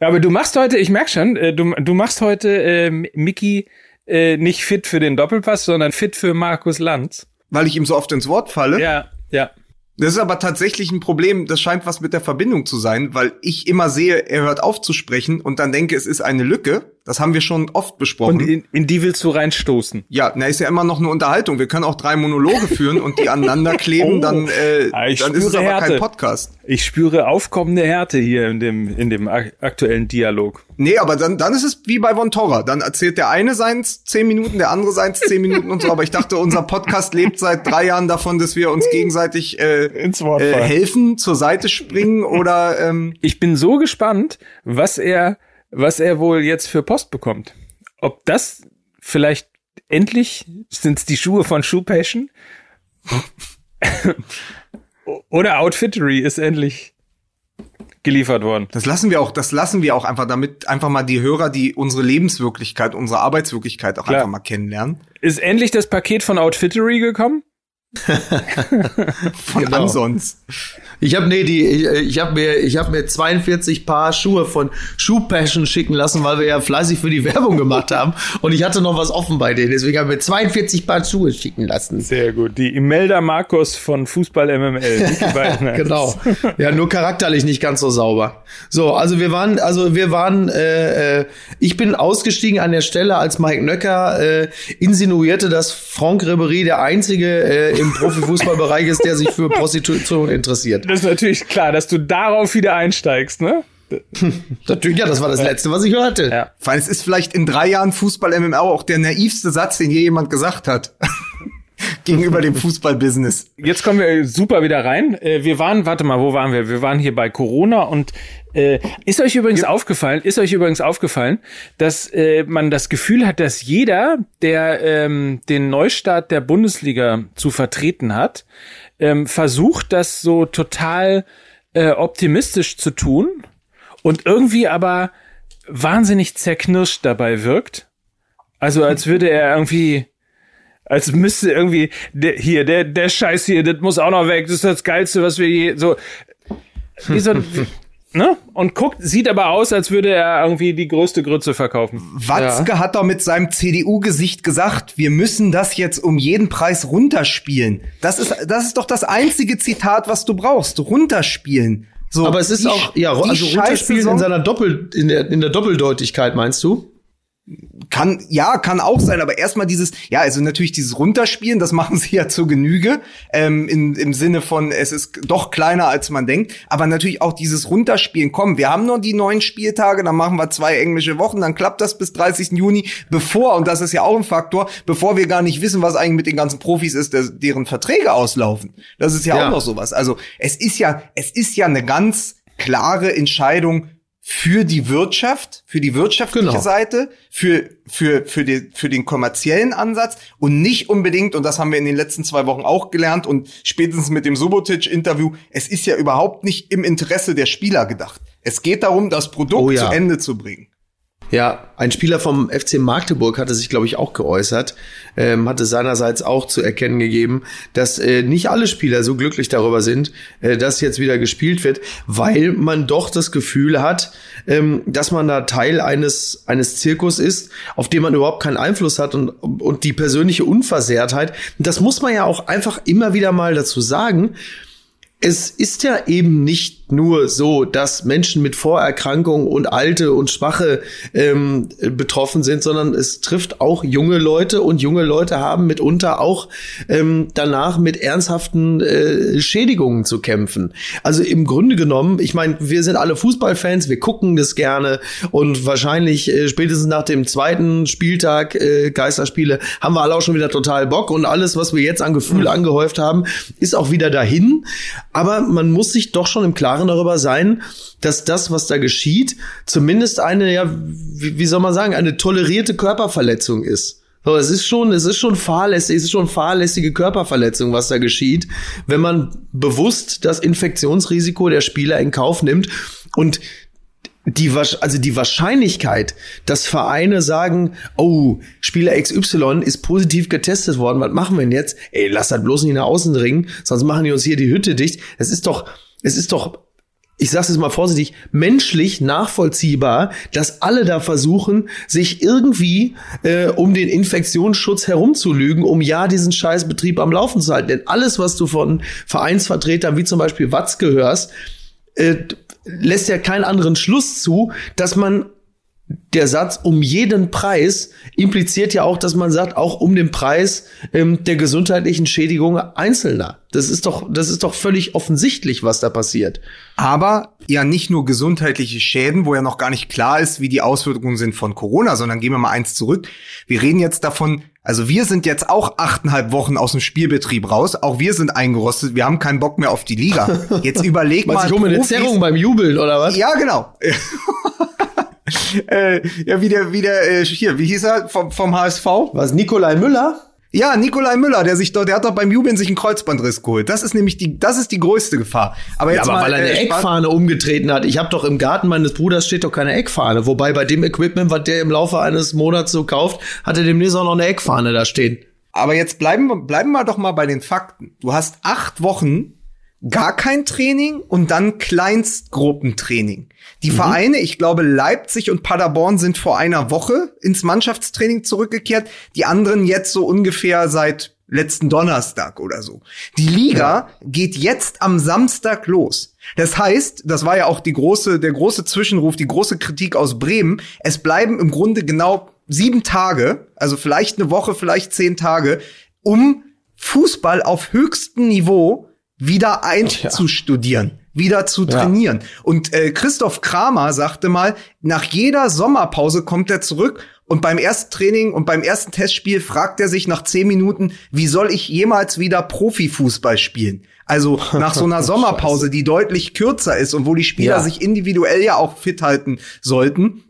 ja, aber du machst heute, ich merk schon, äh, du, du machst heute äh, Mickey äh, nicht fit für den Doppelpass, sondern fit für Markus Lanz. Weil ich ihm so oft ins Wort falle? Ja, ja. Das ist aber tatsächlich ein Problem, das scheint was mit der Verbindung zu sein, weil ich immer sehe, er hört auf zu sprechen und dann denke, es ist eine Lücke. Das haben wir schon oft besprochen. Und in, in die willst du reinstoßen? Ja, na ist ja immer noch eine Unterhaltung. Wir können auch drei Monologe führen und die aneinander kleben, oh. dann, äh, dann ist es aber Härte. kein Podcast. Ich spüre aufkommende Härte hier in dem, in dem aktuellen Dialog. Nee, aber dann, dann ist es wie bei Von Torra. Dann erzählt der eine seins zehn Minuten, der andere seins zehn Minuten und so. Aber ich dachte, unser Podcast lebt seit drei Jahren davon, dass wir uns gegenseitig äh, Ins Wort äh, helfen, zur Seite springen oder. Ähm ich bin so gespannt, was er was er wohl jetzt für Post bekommt. Ob das vielleicht endlich sind's die Schuhe von Shoe Passion? Oder Outfittery ist endlich geliefert worden. Das lassen wir auch, das lassen wir auch einfach, damit einfach mal die Hörer, die unsere Lebenswirklichkeit, unsere Arbeitswirklichkeit auch Klar. einfach mal kennenlernen. Ist endlich das Paket von Outfittery gekommen? von genau. ansonsten. Ich habe nee, die ich, ich habe mir ich habe mir 42 Paar Schuhe von Shoe Passion schicken lassen, weil wir ja fleißig für die Werbung gemacht haben und ich hatte noch was offen bei denen, deswegen habe ich mir 42 Paar Schuhe schicken lassen. Sehr gut. Die Imelda Markus von Fußball MML. genau. Ja, nur charakterlich nicht ganz so sauber. So, also wir waren also wir waren äh, äh, ich bin ausgestiegen an der Stelle, als Mike Nöcker äh, insinuierte, dass Franck Ribery der einzige äh, im Profifußballbereich ist, der sich für Prostitution interessiert. Das ist natürlich klar, dass du darauf wieder einsteigst, ne? Natürlich, ja, das war das Letzte, was ich hörte. Ja. Allem, es ist vielleicht in drei Jahren Fußball-MMR auch der naivste Satz, den je jemand gesagt hat. gegenüber dem Fußballbusiness. Jetzt kommen wir super wieder rein. Äh, wir waren, warte mal, wo waren wir? Wir waren hier bei Corona und äh, ist euch übrigens ja. aufgefallen, ist euch übrigens aufgefallen, dass äh, man das Gefühl hat, dass jeder, der ähm, den Neustart der Bundesliga zu vertreten hat, ähm, versucht, das so total äh, optimistisch zu tun und irgendwie aber wahnsinnig zerknirscht dabei wirkt. Also als würde er irgendwie als müsste irgendwie der, hier der der Scheiß hier, das muss auch noch weg. Das ist das geilste, was wir je so wie so ne? Und guckt, sieht aber aus, als würde er irgendwie die größte Grütze verkaufen. Watzke ja. hat doch mit seinem CDU-Gesicht gesagt, wir müssen das jetzt um jeden Preis runterspielen. Das ist, das ist doch das einzige Zitat, was du brauchst. Runterspielen. So, aber es ist die, auch, ja, also runterspielen in seiner Doppel, in der, in der Doppeldeutigkeit, meinst du? Kann, ja, kann auch sein, aber erstmal dieses, ja, also natürlich dieses Runterspielen, das machen sie ja zur Genüge, ähm, in, im Sinne von, es ist doch kleiner, als man denkt, aber natürlich auch dieses Runterspielen, komm, wir haben noch die neun Spieltage, dann machen wir zwei englische Wochen, dann klappt das bis 30. Juni, bevor, und das ist ja auch ein Faktor, bevor wir gar nicht wissen, was eigentlich mit den ganzen Profis ist, der, deren Verträge auslaufen. Das ist ja, ja auch noch sowas. Also, es ist ja, es ist ja eine ganz klare Entscheidung, für die Wirtschaft, für die wirtschaftliche genau. Seite, für, für, für, die, für den kommerziellen Ansatz und nicht unbedingt, und das haben wir in den letzten zwei Wochen auch gelernt und spätestens mit dem Subotic-Interview, es ist ja überhaupt nicht im Interesse der Spieler gedacht. Es geht darum, das Produkt oh ja. zu Ende zu bringen. Ja, ein Spieler vom FC Magdeburg hatte sich, glaube ich, auch geäußert, ähm, hatte seinerseits auch zu erkennen gegeben, dass äh, nicht alle Spieler so glücklich darüber sind, äh, dass jetzt wieder gespielt wird, weil man doch das Gefühl hat, ähm, dass man da Teil eines, eines Zirkus ist, auf den man überhaupt keinen Einfluss hat und, und die persönliche Unversehrtheit. Das muss man ja auch einfach immer wieder mal dazu sagen es ist ja eben nicht nur so, dass Menschen mit Vorerkrankungen und alte und schwache ähm, betroffen sind, sondern es trifft auch junge Leute und junge Leute haben mitunter auch ähm, danach mit ernsthaften äh, Schädigungen zu kämpfen. Also im Grunde genommen, ich meine, wir sind alle Fußballfans, wir gucken das gerne und wahrscheinlich äh, spätestens nach dem zweiten Spieltag äh, Geisterspiele haben wir alle auch schon wieder total Bock und alles, was wir jetzt an Gefühl mhm. angehäuft haben, ist auch wieder dahin. Aber man muss sich doch schon im Klaren darüber sein, dass das, was da geschieht, zumindest eine, ja, wie, wie soll man sagen, eine tolerierte Körperverletzung ist. So, es ist schon, es ist schon fahrlässig, es ist schon fahrlässige Körperverletzung, was da geschieht, wenn man bewusst das Infektionsrisiko der Spieler in Kauf nimmt und die, also die Wahrscheinlichkeit, dass Vereine sagen, oh, Spieler XY ist positiv getestet worden, was machen wir denn jetzt? Ey, lass das bloß nicht nach außen dringen, sonst machen die uns hier die Hütte dicht. Es ist doch, es ist doch, ich sag's jetzt mal vorsichtig, menschlich nachvollziehbar, dass alle da versuchen, sich irgendwie äh, um den Infektionsschutz herumzulügen, um ja diesen Scheißbetrieb am Laufen zu halten. Denn alles, was du von Vereinsvertretern wie zum Beispiel Watzke hörst, äh, lässt ja keinen anderen Schluss zu, dass man der Satz um jeden Preis impliziert ja auch, dass man sagt, auch um den Preis ähm, der gesundheitlichen Schädigung Einzelner. Das ist doch, das ist doch völlig offensichtlich, was da passiert. Aber ja nicht nur gesundheitliche Schäden, wo ja noch gar nicht klar ist, wie die Auswirkungen sind von Corona, sondern gehen wir mal eins zurück. Wir reden jetzt davon, also wir sind jetzt auch achteinhalb Wochen aus dem Spielbetrieb raus. Auch wir sind eingerostet. Wir haben keinen Bock mehr auf die Liga. Jetzt überleg mal. Was, ich mir eine Zerrung beim Jubeln, oder was? Ja, genau. äh, ja, wie der, wie der, äh, hier, wie hieß er vom, vom HSV? Was, Nikolai Müller? Ja, Nikolai Müller, der sich dort, der hat doch beim Jubeln sich einen Kreuzbandriss geholt. Das ist nämlich die, das ist die größte Gefahr. Aber jetzt ja, aber mal, weil er eine äh, Eckfahne umgetreten hat. Ich habe doch im Garten meines Bruders steht doch keine Eckfahne. Wobei bei dem Equipment, was der im Laufe eines Monats so kauft, hat er demnächst auch noch eine Eckfahne da stehen. Aber jetzt bleiben, bleiben wir doch mal bei den Fakten. Du hast acht Wochen gar kein Training und dann Kleinstgruppentraining. Die mhm. Vereine, ich glaube Leipzig und Paderborn sind vor einer Woche ins Mannschaftstraining zurückgekehrt, die anderen jetzt so ungefähr seit letzten Donnerstag oder so. Die Liga ja. geht jetzt am Samstag los. Das heißt, das war ja auch die große, der große Zwischenruf, die große Kritik aus Bremen. Es bleiben im Grunde genau sieben Tage, also vielleicht eine Woche, vielleicht zehn Tage, um Fußball auf höchstem Niveau wieder einzustudieren, ja. wieder zu trainieren. Ja. Und äh, Christoph Kramer sagte mal, nach jeder Sommerpause kommt er zurück und beim ersten Training und beim ersten Testspiel fragt er sich nach zehn Minuten, wie soll ich jemals wieder Profifußball spielen? Also nach so einer Sommerpause, die deutlich kürzer ist und wo die Spieler ja. sich individuell ja auch fit halten sollten,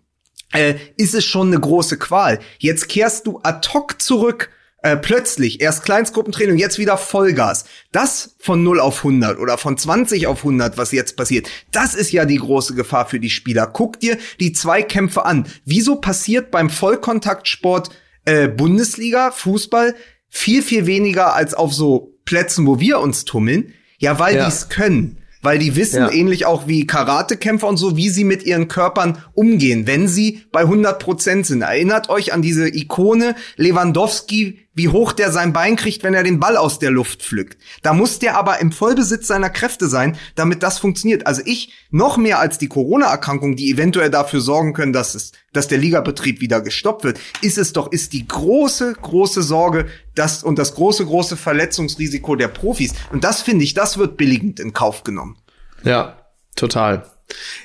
äh, ist es schon eine große Qual. Jetzt kehrst du ad hoc zurück äh, plötzlich erst Kleinstgruppentraining, jetzt wieder Vollgas. Das von 0 auf 100 oder von 20 auf 100, was jetzt passiert, das ist ja die große Gefahr für die Spieler. Guck dir die Zweikämpfe an. Wieso passiert beim Vollkontaktsport äh, Bundesliga, Fußball, viel, viel weniger als auf so Plätzen, wo wir uns tummeln? Ja, weil ja. die es können weil die wissen, ja. ähnlich auch wie Karatekämpfer und so, wie sie mit ihren Körpern umgehen, wenn sie bei 100 Prozent sind. Erinnert euch an diese Ikone Lewandowski, wie hoch der sein Bein kriegt, wenn er den Ball aus der Luft pflückt. Da muss der aber im Vollbesitz seiner Kräfte sein, damit das funktioniert. Also ich, noch mehr als die Corona-Erkrankung, die eventuell dafür sorgen können, dass es, dass der Ligabetrieb wieder gestoppt wird, ist es doch, ist die große, große Sorge, das und das große, große Verletzungsrisiko der Profis. Und das finde ich, das wird billigend in Kauf genommen. Ja, total.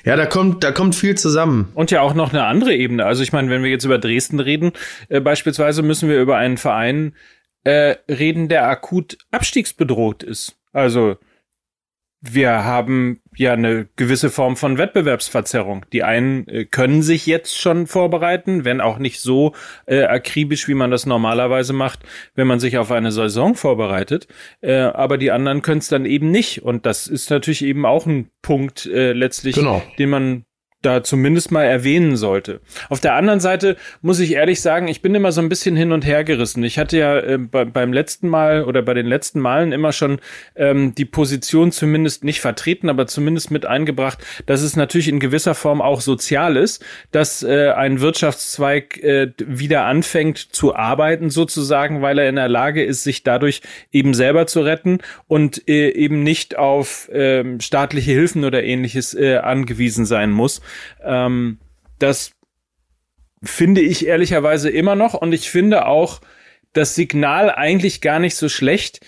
Ja, da kommt, da kommt viel zusammen. Und ja auch noch eine andere Ebene. Also ich meine, wenn wir jetzt über Dresden reden, äh, beispielsweise müssen wir über einen Verein äh, reden, der akut abstiegsbedroht ist. Also wir haben ja eine gewisse Form von Wettbewerbsverzerrung. Die einen äh, können sich jetzt schon vorbereiten, wenn auch nicht so äh, akribisch, wie man das normalerweise macht, wenn man sich auf eine Saison vorbereitet. Äh, aber die anderen können es dann eben nicht. Und das ist natürlich eben auch ein Punkt äh, letztlich, genau. den man da zumindest mal erwähnen sollte. Auf der anderen Seite muss ich ehrlich sagen, ich bin immer so ein bisschen hin und her gerissen. Ich hatte ja äh, bei, beim letzten Mal oder bei den letzten Malen immer schon ähm, die Position zumindest nicht vertreten, aber zumindest mit eingebracht, dass es natürlich in gewisser Form auch sozial ist, dass äh, ein Wirtschaftszweig äh, wieder anfängt zu arbeiten sozusagen, weil er in der Lage ist, sich dadurch eben selber zu retten und äh, eben nicht auf äh, staatliche Hilfen oder ähnliches äh, angewiesen sein muss. Ähm, das finde ich ehrlicherweise immer noch und ich finde auch das Signal eigentlich gar nicht so schlecht,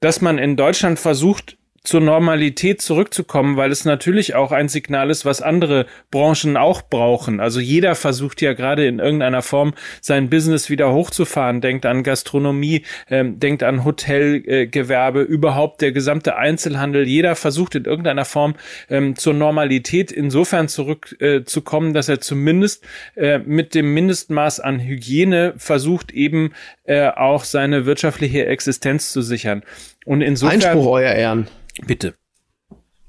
dass man in Deutschland versucht, zur Normalität zurückzukommen, weil es natürlich auch ein Signal ist, was andere Branchen auch brauchen. Also jeder versucht ja gerade in irgendeiner Form sein Business wieder hochzufahren, denkt an Gastronomie, ähm, denkt an Hotelgewerbe, äh, überhaupt der gesamte Einzelhandel. Jeder versucht in irgendeiner Form ähm, zur Normalität insofern zurückzukommen, äh, dass er zumindest äh, mit dem Mindestmaß an Hygiene versucht eben äh, auch seine wirtschaftliche Existenz zu sichern. Und insofern Einspruch, Euer Ehren. Bitte.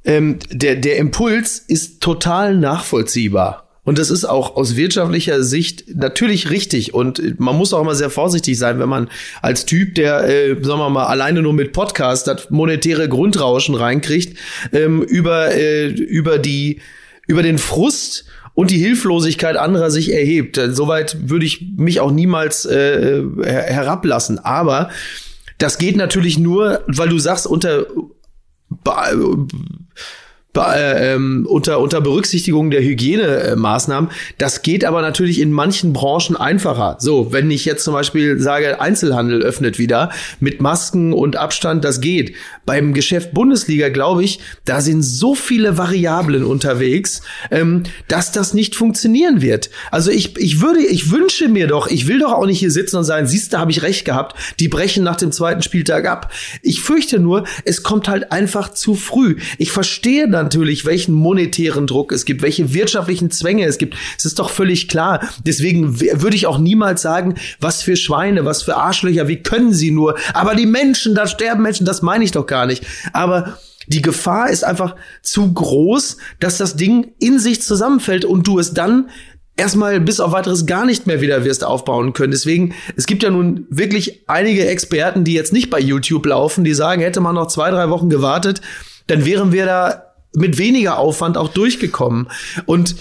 Ähm, der, der Impuls ist total nachvollziehbar. Und das ist auch aus wirtschaftlicher Sicht natürlich richtig. Und man muss auch immer sehr vorsichtig sein, wenn man als Typ, der, äh, sagen wir mal, alleine nur mit Podcast das monetäre Grundrauschen reinkriegt, ähm, über, äh, über die, über den Frust und die Hilflosigkeit anderer sich erhebt. Soweit würde ich mich auch niemals äh, herablassen. Aber das geht natürlich nur, weil du sagst, unter äh, ähm, unter, unter Berücksichtigung der Hygienemaßnahmen. Das geht aber natürlich in manchen Branchen einfacher. So, wenn ich jetzt zum Beispiel sage, Einzelhandel öffnet wieder mit Masken und Abstand, das geht. Beim Geschäft Bundesliga, glaube ich, da sind so viele Variablen unterwegs, ähm, dass das nicht funktionieren wird. Also ich, ich würde, ich wünsche mir doch, ich will doch auch nicht hier sitzen und sagen, siehst du, habe ich recht gehabt, die brechen nach dem zweiten Spieltag ab. Ich fürchte nur, es kommt halt einfach zu früh. Ich verstehe dann natürlich, welchen monetären Druck es gibt, welche wirtschaftlichen Zwänge es gibt. Es ist doch völlig klar. Deswegen würde ich auch niemals sagen, was für Schweine, was für Arschlöcher, wie können sie nur? Aber die Menschen, da sterben Menschen, das meine ich doch gar nicht. Aber die Gefahr ist einfach zu groß, dass das Ding in sich zusammenfällt und du es dann erstmal bis auf weiteres gar nicht mehr wieder wirst aufbauen können. Deswegen, es gibt ja nun wirklich einige Experten, die jetzt nicht bei YouTube laufen, die sagen, hätte man noch zwei, drei Wochen gewartet, dann wären wir da mit weniger Aufwand auch durchgekommen. Und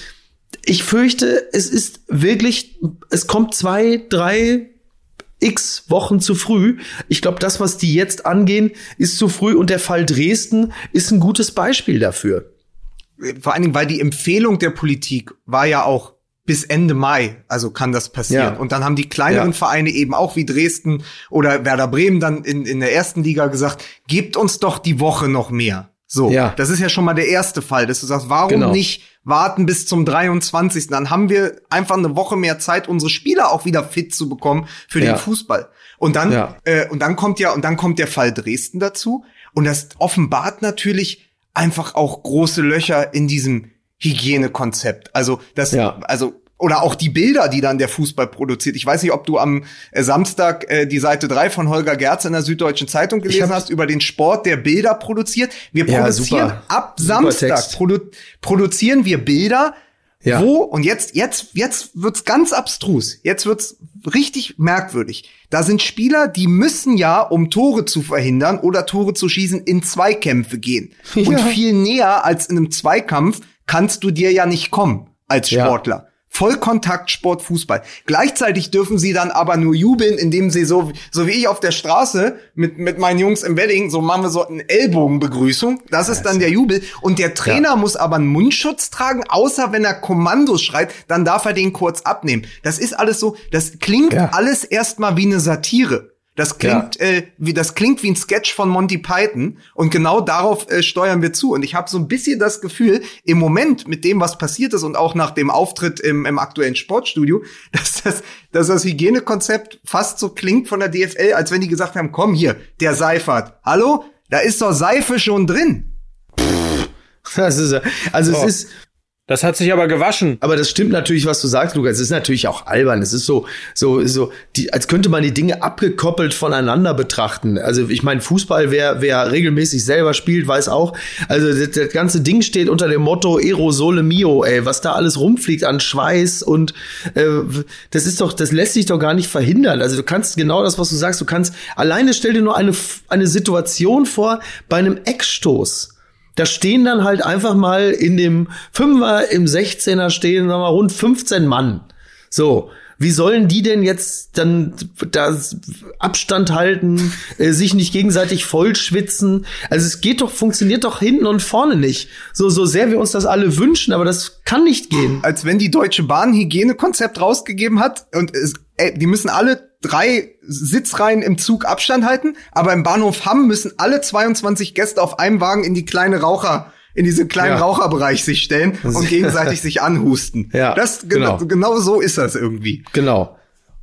ich fürchte, es ist wirklich, es kommt zwei, drei x Wochen zu früh. Ich glaube, das, was die jetzt angehen, ist zu früh und der Fall Dresden ist ein gutes Beispiel dafür. Vor allen Dingen, weil die Empfehlung der Politik war ja auch bis Ende Mai, also kann das passieren. Ja. Und dann haben die kleineren ja. Vereine eben auch wie Dresden oder Werder Bremen dann in, in der ersten Liga gesagt, gebt uns doch die Woche noch mehr. So, ja. das ist ja schon mal der erste Fall, dass du sagst, warum genau. nicht warten bis zum 23. Dann haben wir einfach eine Woche mehr Zeit, unsere Spieler auch wieder fit zu bekommen für ja. den Fußball. Und dann, ja. äh, und dann kommt ja, und dann kommt der Fall Dresden dazu. Und das offenbart natürlich einfach auch große Löcher in diesem Hygienekonzept. Also das, also oder auch die Bilder, die dann der Fußball produziert. Ich weiß nicht, ob du am äh, Samstag äh, die Seite 3 von Holger Gerz in der Süddeutschen Zeitung gelesen hast über den Sport, der Bilder produziert. Wir ja, produzieren super. ab Samstag produ produzieren wir Bilder, ja. wo und jetzt jetzt jetzt wird's ganz abstrus. Jetzt wird's richtig merkwürdig. Da sind Spieler, die müssen ja, um Tore zu verhindern oder Tore zu schießen, in Zweikämpfe gehen. Ja. Und viel näher als in einem Zweikampf kannst du dir ja nicht kommen als Sportler. Vollkontaktsport Fußball. Gleichzeitig dürfen sie dann aber nur jubeln, indem sie so, so wie ich auf der Straße mit, mit meinen Jungs im Wedding, so machen wir so eine Ellbogenbegrüßung. Das ist dann der Jubel. Und der Trainer ja. muss aber einen Mundschutz tragen, außer wenn er Kommandos schreit, dann darf er den kurz abnehmen. Das ist alles so, das klingt ja. alles erstmal wie eine Satire. Das klingt, ja. äh, wie das klingt wie ein Sketch von Monty Python und genau darauf äh, steuern wir zu. Und ich habe so ein bisschen das Gefühl, im Moment mit dem, was passiert ist und auch nach dem Auftritt im, im aktuellen Sportstudio, dass das, dass das Hygienekonzept fast so klingt von der DFL, als wenn die gesagt haben: Komm hier, der Seifert, hallo, da ist doch Seife schon drin. Das ist, also oh. es ist Das hat sich aber gewaschen. Aber das stimmt natürlich, was du sagst, Lukas. Es ist natürlich auch albern. Es ist so, so, so, die, als könnte man die Dinge abgekoppelt voneinander betrachten. Also ich meine, Fußball, wer, wer regelmäßig selber spielt, weiß auch. Also das, das ganze Ding steht unter dem Motto Aerosole Mio, ey, was da alles rumfliegt an Schweiß und äh, das ist doch, das lässt sich doch gar nicht verhindern. Also du kannst genau das, was du sagst, du kannst alleine stell dir nur eine eine Situation vor bei einem Eckstoß da stehen dann halt einfach mal in dem Fünfer, im 16er stehen, sagen wir rund 15 Mann. So. Wie sollen die denn jetzt dann da Abstand halten, äh, sich nicht gegenseitig vollschwitzen? Also es geht doch, funktioniert doch hinten und vorne nicht. So, so sehr wir uns das alle wünschen, aber das kann nicht gehen. Als wenn die Deutsche Bahn Hygienekonzept rausgegeben hat und es, ey, die müssen alle drei Sitzreihen im Zug Abstand halten, aber im Bahnhof Hamm müssen alle 22 Gäste auf einem Wagen in die kleine Raucher in diesen kleinen ja. Raucherbereich sich stellen und gegenseitig sich anhusten. Ja, das genau. genau so ist das irgendwie. Genau.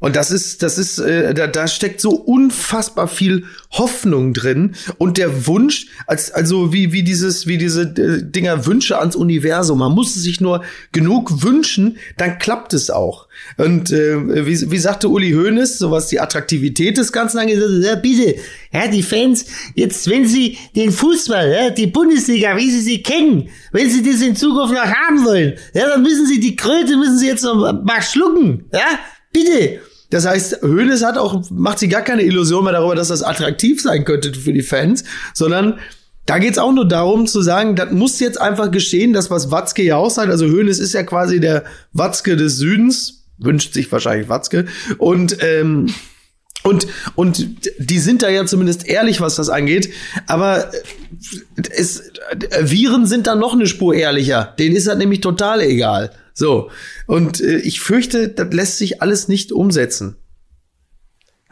Und das ist, das ist, äh, da, da steckt so unfassbar viel Hoffnung drin und der Wunsch, als, also wie, wie dieses, wie diese äh, Dinger Wünsche ans Universum. Man muss sich nur genug wünschen, dann klappt es auch. Und äh, wie, wie sagte Uli Hoeneß, so was die Attraktivität des Ganzen angeht, ja, bitte, ja, die Fans, jetzt, wenn sie den Fußball, ja, die Bundesliga, wie sie sie kennen, wenn sie das in Zukunft noch haben wollen, ja, dann müssen sie die Kröte, müssen sie jetzt noch mal schlucken, ja, bitte. Das heißt, Hoeneß hat auch, macht sich gar keine Illusion mehr darüber, dass das attraktiv sein könnte für die Fans, sondern da geht's auch nur darum zu sagen, das muss jetzt einfach geschehen, das was Watzke ja auch sagt. Also Hoeneß ist ja quasi der Watzke des Südens, wünscht sich wahrscheinlich Watzke. Und ähm, und, und die sind da ja zumindest ehrlich, was das angeht. Aber es, Viren sind da noch eine Spur ehrlicher. Denen ist das nämlich total egal. So. Und äh, ich fürchte, das lässt sich alles nicht umsetzen.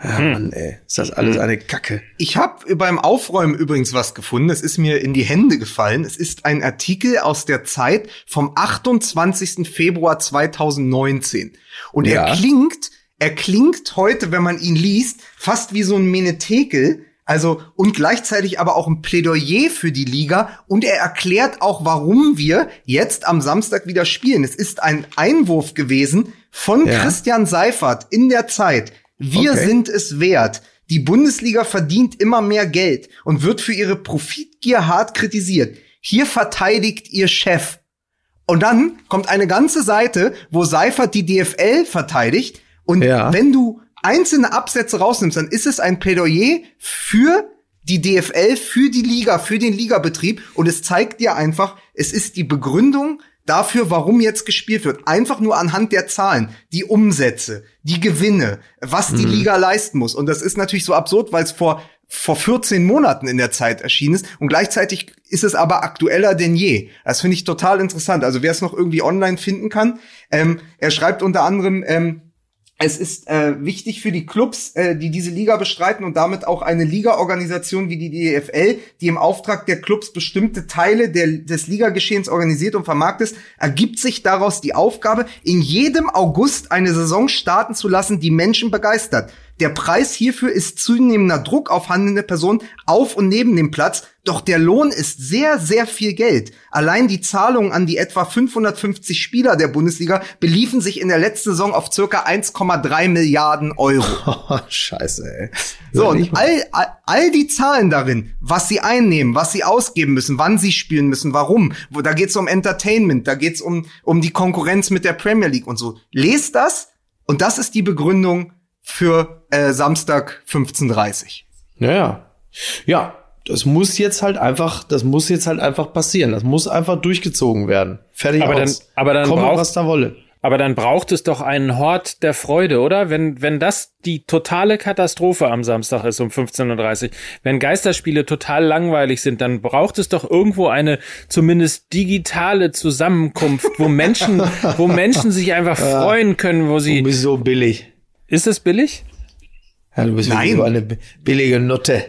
Ja, hm. Mann, ey, ist das alles hm. eine Kacke. Ich habe beim Aufräumen übrigens was gefunden. Es ist mir in die Hände gefallen. Es ist ein Artikel aus der Zeit vom 28. Februar 2019. Und ja. er klingt, er klingt heute, wenn man ihn liest, fast wie so ein Menetekel, also, und gleichzeitig aber auch ein Plädoyer für die Liga. Und er erklärt auch, warum wir jetzt am Samstag wieder spielen. Es ist ein Einwurf gewesen von ja. Christian Seifert in der Zeit. Wir okay. sind es wert. Die Bundesliga verdient immer mehr Geld und wird für ihre Profitgier hart kritisiert. Hier verteidigt ihr Chef. Und dann kommt eine ganze Seite, wo Seifert die DFL verteidigt. Und ja. wenn du einzelne Absätze rausnimmst, dann ist es ein Plädoyer für die DFL, für die Liga, für den Ligabetrieb und es zeigt dir einfach, es ist die Begründung dafür, warum jetzt gespielt wird. Einfach nur anhand der Zahlen, die Umsätze, die Gewinne, was die mhm. Liga leisten muss. Und das ist natürlich so absurd, weil es vor vor 14 Monaten in der Zeit erschienen ist und gleichzeitig ist es aber aktueller denn je. Das finde ich total interessant. Also wer es noch irgendwie online finden kann, ähm, er schreibt unter anderem, ähm, es ist äh, wichtig für die Clubs, äh, die diese Liga bestreiten und damit auch eine Ligaorganisation wie die DFL, die im Auftrag der Clubs bestimmte Teile der, des Ligageschehens organisiert und vermarktet, ergibt sich daraus die Aufgabe, in jedem August eine Saison starten zu lassen, die Menschen begeistert. Der Preis hierfür ist zunehmender Druck auf handelnde Personen auf und neben dem Platz, doch der Lohn ist sehr, sehr viel Geld. Allein die Zahlungen an die etwa 550 Spieler der Bundesliga beliefen sich in der letzten Saison auf circa 1,3 Milliarden Euro. Oh, scheiße, ey. So, und all, all, all die Zahlen darin, was sie einnehmen, was sie ausgeben müssen, wann sie spielen müssen, warum, wo, da geht's um Entertainment, da geht's um, um die Konkurrenz mit der Premier League und so. Lest das und das ist die Begründung für äh, Samstag 15.30 Ja, ja. Ja, das muss jetzt halt einfach, das muss jetzt halt einfach passieren. Das muss einfach durchgezogen werden. Fertig aber aus. Dann, aber dann Komme, braucht, was da wolle. Aber dann braucht es doch einen Hort der Freude, oder? Wenn, wenn das die totale Katastrophe am Samstag ist um 15.30 Uhr, wenn Geisterspiele total langweilig sind, dann braucht es doch irgendwo eine zumindest digitale Zusammenkunft, wo Menschen, wo Menschen sich einfach freuen können, wo sie. Du bist so billig. Ist es billig? Ja, du bist Nein. so eine billige Nutte.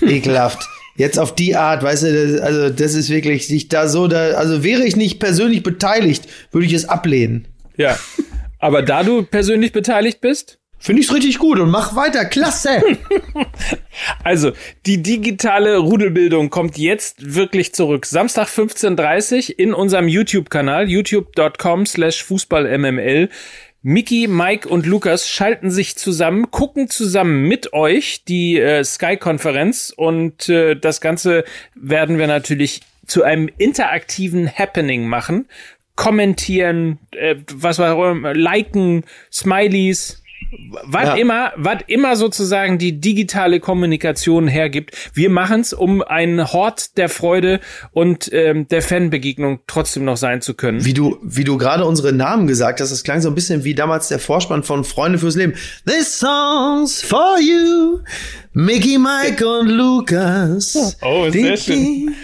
Ekelhaft. Jetzt auf die Art, weißt du, das, also das ist wirklich sich da so, da, also wäre ich nicht persönlich beteiligt, würde ich es ablehnen. Ja. Aber da du persönlich beteiligt bist? Finde ich richtig gut und mach weiter. Klasse. Also, die digitale Rudelbildung kommt jetzt wirklich zurück. Samstag 15.30 in unserem YouTube-Kanal, youtube.com slash fußballmml. Mickey, Mike und Lukas schalten sich zusammen, gucken zusammen mit euch die äh, Sky-Konferenz und äh, das Ganze werden wir natürlich zu einem interaktiven Happening machen. Kommentieren, äh, was war, liken, Smileys, was Ja. immer, was immer sozusagen die digitale Kommunikation hergibt. Wir machen es, um ein Hort der Freude und ähm, der Fanbegegnung trotzdem noch sein zu können. Wie du, wie du gerade unsere Namen gesagt hast, das klang so ein bisschen wie damals der Vorspann von Freunde fürs Leben. This song's for you, Mickey, Mike und Lukas. Oh, sehr schön.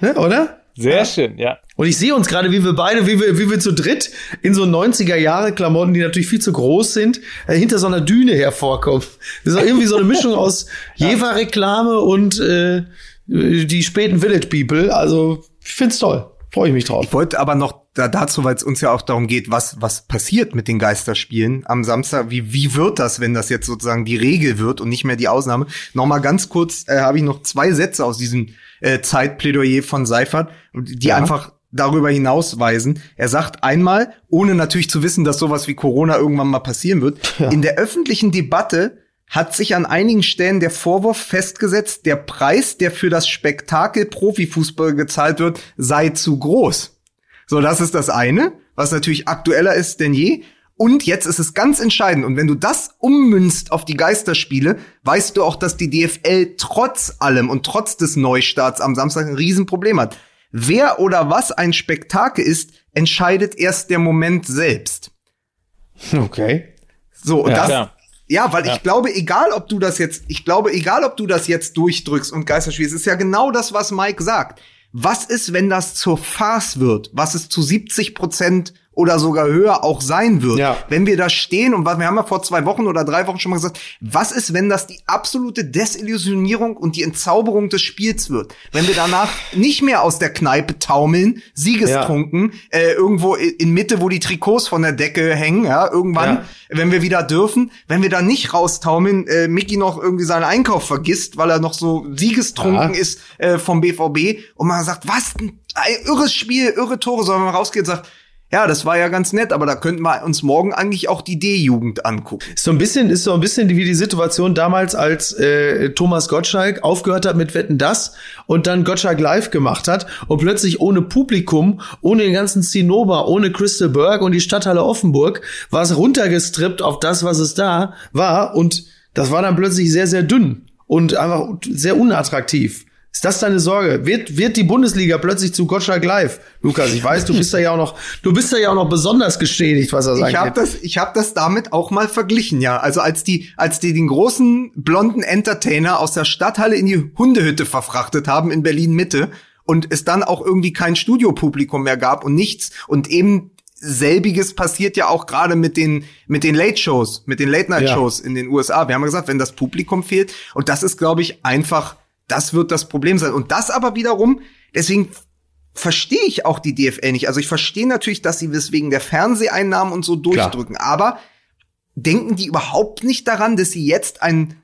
Ne, oder? Sehr schön, ja. Und ich sehe uns gerade, wie wir beide, wie wir, wie wir zu dritt in so 90er Jahre Klamotten, die natürlich viel zu groß sind, äh, hinter so einer Düne hervorkommen. Das ist auch irgendwie so eine Mischung aus Jever-Reklame und äh, die späten Village People. Also, ich find's toll. Freue ich mich drauf. Ich wollte aber noch da, dazu, weil es uns ja auch darum geht, was, was passiert mit den Geisterspielen am Samstag. Wie, wie wird das, wenn das jetzt sozusagen die Regel wird und nicht mehr die Ausnahme? Nochmal ganz kurz, äh, habe ich noch zwei Sätze aus diesem äh, Zeitplädoyer von Seifert, die Ja. einfach darüber hinausweisen. Er sagt einmal, ohne natürlich zu wissen, dass sowas wie Corona irgendwann mal passieren wird, in der öffentlichen Debatte hat sich an einigen Stellen der Vorwurf festgesetzt, der Preis, der für das Spektakel Profifußball gezahlt wird, sei zu groß. So, das ist das eine, was natürlich aktueller ist denn je. Und jetzt ist es ganz entscheidend. Und wenn du das ummünzt auf die Geisterspiele, weißt du auch, dass die DFL trotz allem und trotz des Neustarts am Samstag ein Riesenproblem hat. Wer oder was ein Spektakel ist, entscheidet erst der Moment selbst. Okay. So, und Ja, das, klar. ja, weil ich glaube, egal ob du das jetzt, ich glaube, egal ob du das jetzt durchdrückst und Geisterspielst, ist ja genau das, was Mike sagt. Was ist, wenn das zur Farce wird? Was es zu 70 Prozent oder sogar höher auch sein wird? Ja. Wenn wir da stehen und was, wir haben ja vor zwei Wochen oder drei Wochen schon mal gesagt, was ist, wenn das die absolute Desillusionierung und die Entzauberung des Spiels wird? Wenn wir danach nicht mehr aus der Kneipe taumeln, siegestrunken, äh, irgendwo in Mitte, wo die Trikots von der Decke hängen, ja, irgendwann, Ja. wenn wir wieder dürfen, wenn wir da nicht raustaumeln, äh, Mickey noch irgendwie seinen Einkauf vergisst, weil er noch so siegestrunken Ja. ist äh, vom BVB und man sagt, was ein, ein irres Spiel, irre Tore, sondern man rausgeht und sagt, ja, das war ja ganz nett, aber da könnten wir uns morgen eigentlich auch die D-Jugend angucken. Ist so ein bisschen, ist so ein bisschen wie die Situation damals, als äh, Thomas Gottschalk aufgehört hat mit Wetten das und dann Gottschalk live gemacht hat und plötzlich ohne Publikum, ohne den ganzen Zinnober, ohne Crystal Berg und die Stadthalle Offenburg war es runtergestrippt auf das, was es da war und das war dann plötzlich sehr, sehr dünn und einfach sehr unattraktiv. Ist das deine Sorge? Wird, wird die Bundesliga plötzlich zu Gottschalk live? Lukas, ich weiß, du bist da ja auch noch, du bist da ja auch noch besonders geschädigt, was er sagt. Ich habe das, ich habe das damit auch mal verglichen, ja. Also als die, als die den großen blonden Entertainer aus der Stadthalle in die Hundehütte verfrachtet haben in Berlin Mitte und es dann auch irgendwie kein Studiopublikum mehr gab und nichts und eben selbiges passiert ja auch gerade mit den mit den Late Shows, mit den Late Night Ja. Shows in den USA. Wir haben ja gesagt, wenn das Publikum fehlt und das ist glaube ich einfach, das wird das Problem sein und das aber wiederum, deswegen verstehe ich auch die DFL nicht. Also ich verstehe natürlich, dass sie das wegen der Fernseheinnahmen und so durchdrücken. Aber denken die überhaupt nicht daran, dass sie jetzt ein,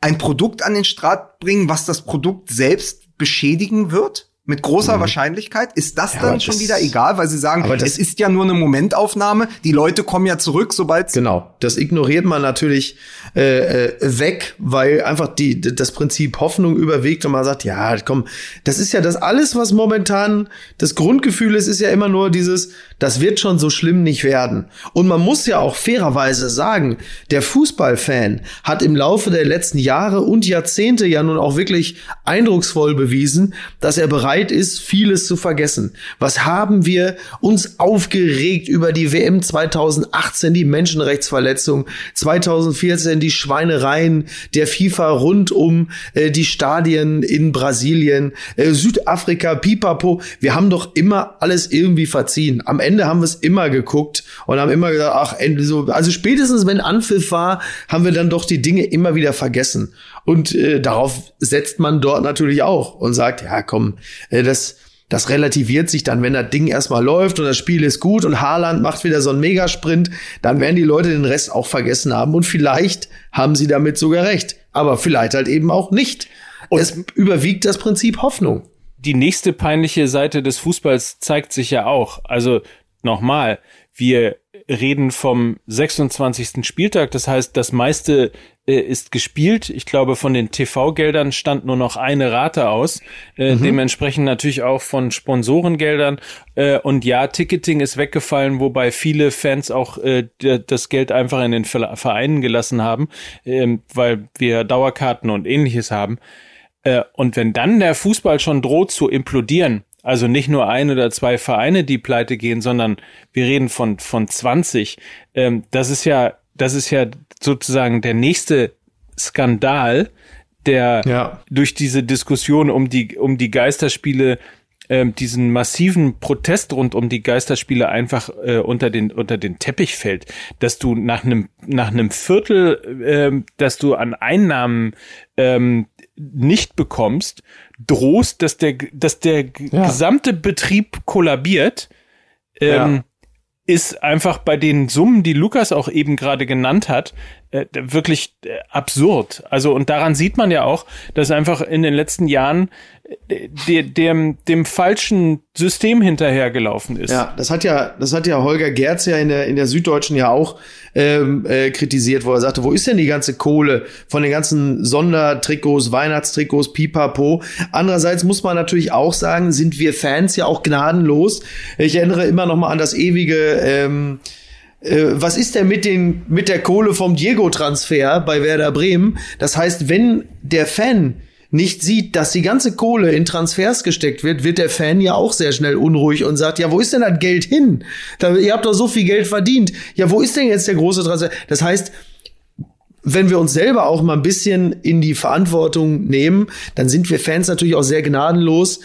ein Produkt an den Start bringen, was das Produkt selbst beschädigen wird? Mit großer Wahrscheinlichkeit. Ist das Mhm. aber dann schon das- wieder egal, weil sie sagen, aber das- es ist ja nur eine Momentaufnahme. Die Leute kommen ja zurück, sobald Genau, das ignoriert man natürlich äh, äh, weg, weil einfach die, das Prinzip Hoffnung überwiegt und man sagt, ja, komm, das ist ja das alles, was momentan das Grundgefühl ist, ist ja immer nur dieses, das wird schon so schlimm nicht werden. Und man muss ja auch fairerweise sagen, der Fußballfan hat im Laufe der letzten Jahre und Jahrzehnte ja nun auch wirklich eindrucksvoll bewiesen, dass er bereit ist, vieles zu vergessen. Was haben wir uns aufgeregt über die WM 2018, die Menschenrechtsverletzung, 2014 die Schweinereien der FIFA rund um äh, die Stadien in Brasilien, äh, Südafrika, Pipapo. Wir haben doch immer alles irgendwie verziehen. Am Ende haben wir es immer geguckt und haben immer gesagt, ach, so. Also spätestens wenn Anpfiff war, haben wir dann doch die Dinge immer wieder vergessen. Und äh, darauf setzt man dort natürlich auch und sagt, ja, komm, äh, das Das relativiert sich dann, wenn das Ding erstmal läuft und das Spiel ist gut und Haaland macht wieder so einen Megasprint, dann werden die Leute den Rest auch vergessen haben und vielleicht haben sie damit sogar recht. Aber vielleicht halt eben auch nicht. Und es überwiegt das Prinzip Hoffnung. Die nächste peinliche Seite des Fußballs zeigt sich ja auch. Also nochmal, wir reden vom 26. Spieltag, das heißt, das meiste äh, ist gespielt. Ich glaube, von den TV-Geldern stand nur noch eine Rate aus. Äh, mhm. Dementsprechend natürlich auch von Sponsorengeldern. Äh, und ja, Ticketing ist weggefallen, wobei viele Fans auch äh, das Geld einfach in den Vereinen gelassen haben, ähm, weil wir Dauerkarten und ähnliches haben. Äh, und wenn dann der Fußball schon droht zu implodieren, also nicht nur ein oder zwei Vereine, die pleite gehen, sondern wir reden von, von 20. Ähm, das ist ja, das ist ja sozusagen der nächste Skandal, der ja. durch diese Diskussion um die, um die Geisterspiele ähm, diesen massiven Protest rund um die Geisterspiele einfach äh, unter den unter den Teppich fällt, dass du nach einem nach einem Viertel, ähm, dass du an Einnahmen ähm, nicht bekommst, drohst, dass der, dass der ja. gesamte Betrieb kollabiert, ähm, ja. ist einfach bei den Summen, die Lukas auch eben gerade genannt hat, äh, wirklich äh, absurd. Also, und daran sieht man ja auch, dass einfach in den letzten Jahren de, dem, dem falschen System hinterhergelaufen ist. Ja, das hat ja, das hat ja Holger Gerz ja in der, in der Süddeutschen ja auch ähm, äh, kritisiert, wo er sagte, wo ist denn die ganze Kohle von den ganzen Sondertrikots, Weihnachtstrikots, Pipapo? Andererseits muss man natürlich auch sagen, sind wir Fans ja auch gnadenlos. Ich erinnere immer noch mal an das ewige ähm, äh, was ist denn mit, den, mit der Kohle vom Diego-Transfer bei Werder Bremen? Das heißt, wenn der Fan nicht sieht, dass die ganze Kohle in Transfers gesteckt wird, wird der Fan ja auch sehr schnell unruhig und sagt, ja, wo ist denn das Geld hin? Da, ihr habt doch so viel Geld verdient. Ja, wo ist denn jetzt der große Transfer? Das heißt, wenn wir uns selber auch mal ein bisschen in die Verantwortung nehmen, dann sind wir Fans natürlich auch sehr gnadenlos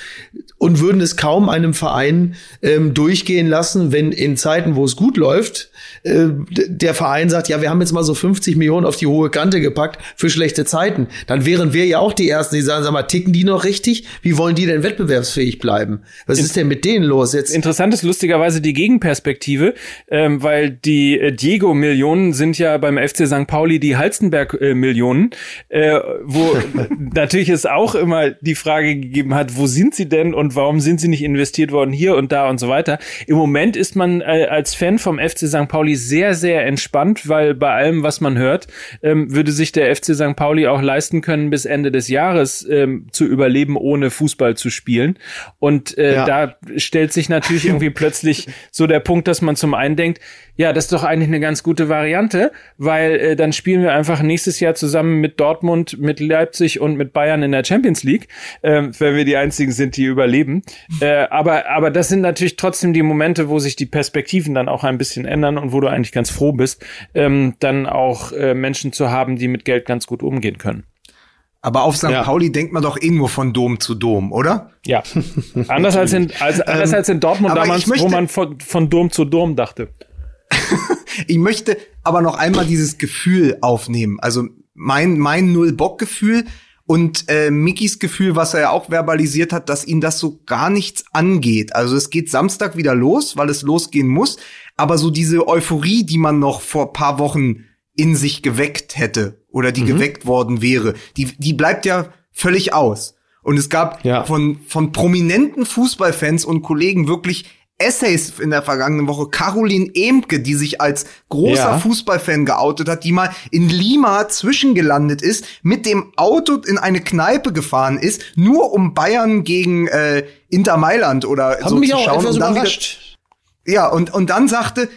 und würden es kaum einem Verein ähm, durchgehen lassen, wenn in Zeiten, wo es gut läuft, äh, der Verein sagt, ja, wir haben jetzt mal so 50 Millionen auf die hohe Kante gepackt für schlechte Zeiten, dann wären wir ja auch die Ersten, die sagen, sag mal, ticken die noch richtig? Wie wollen die denn wettbewerbsfähig bleiben? Was ist denn mit denen los jetzt? Interessant ist lustigerweise die Gegenperspektive, ähm, weil die äh, Diego-Millionen sind ja beim FC St. Pauli die Halstenberg-Millionen, äh, wo natürlich es auch immer die Frage gegeben hat, wo sind sie denn und warum sind sie nicht investiert worden hier und da und so weiter. Im Moment ist man äh, als Fan vom FC St. Pauli Pauli sehr, sehr entspannt, weil bei allem, was man hört, ähm, würde sich der FC St. Pauli auch leisten können, bis Ende des Jahres ähm, zu überleben, ohne Fußball zu spielen. Und äh, ja. da stellt sich natürlich irgendwie plötzlich so der Punkt, dass man zum einen denkt, ja, das ist doch eigentlich eine ganz gute Variante, weil äh, dann spielen wir einfach nächstes Jahr zusammen mit Dortmund, mit Leipzig und mit Bayern in der Champions League, äh, wenn wir die einzigen sind, die überleben. Äh, aber, aber das sind natürlich trotzdem die Momente, wo sich die Perspektiven dann auch ein bisschen ändern und wo du eigentlich ganz froh bist, ähm, dann auch äh, Menschen zu haben, die mit Geld ganz gut umgehen können. Aber auf St. Ja. Pauli denkt man doch eh nur von Dom zu Dom, oder? Ja. anders als in, als, anders ähm, als in Dortmund damals, möchte, wo man von, von Dom zu Dom dachte. ich möchte aber noch einmal dieses Gefühl aufnehmen. Also mein, mein Null-Bock-Gefühl und äh, Mickys Gefühl, was er ja auch verbalisiert hat, dass ihn das so gar nichts angeht. Also es geht Samstag wieder los, weil es losgehen muss. Aber so diese Euphorie, die man noch vor paar Wochen in sich geweckt hätte oder die mhm. geweckt worden wäre, die, die bleibt ja völlig aus. Und es gab ja. von, von prominenten Fußballfans und Kollegen wirklich Essays in der vergangenen Woche. Caroline Emke, die sich als großer ja. Fußballfan geoutet hat, die mal in Lima zwischengelandet ist, mit dem Auto in eine Kneipe gefahren ist, nur um Bayern gegen äh, Inter Mailand oder Haben so mich zu schauen. Auch etwas und dann überrascht. Wieder, ja, und, und dann sagte,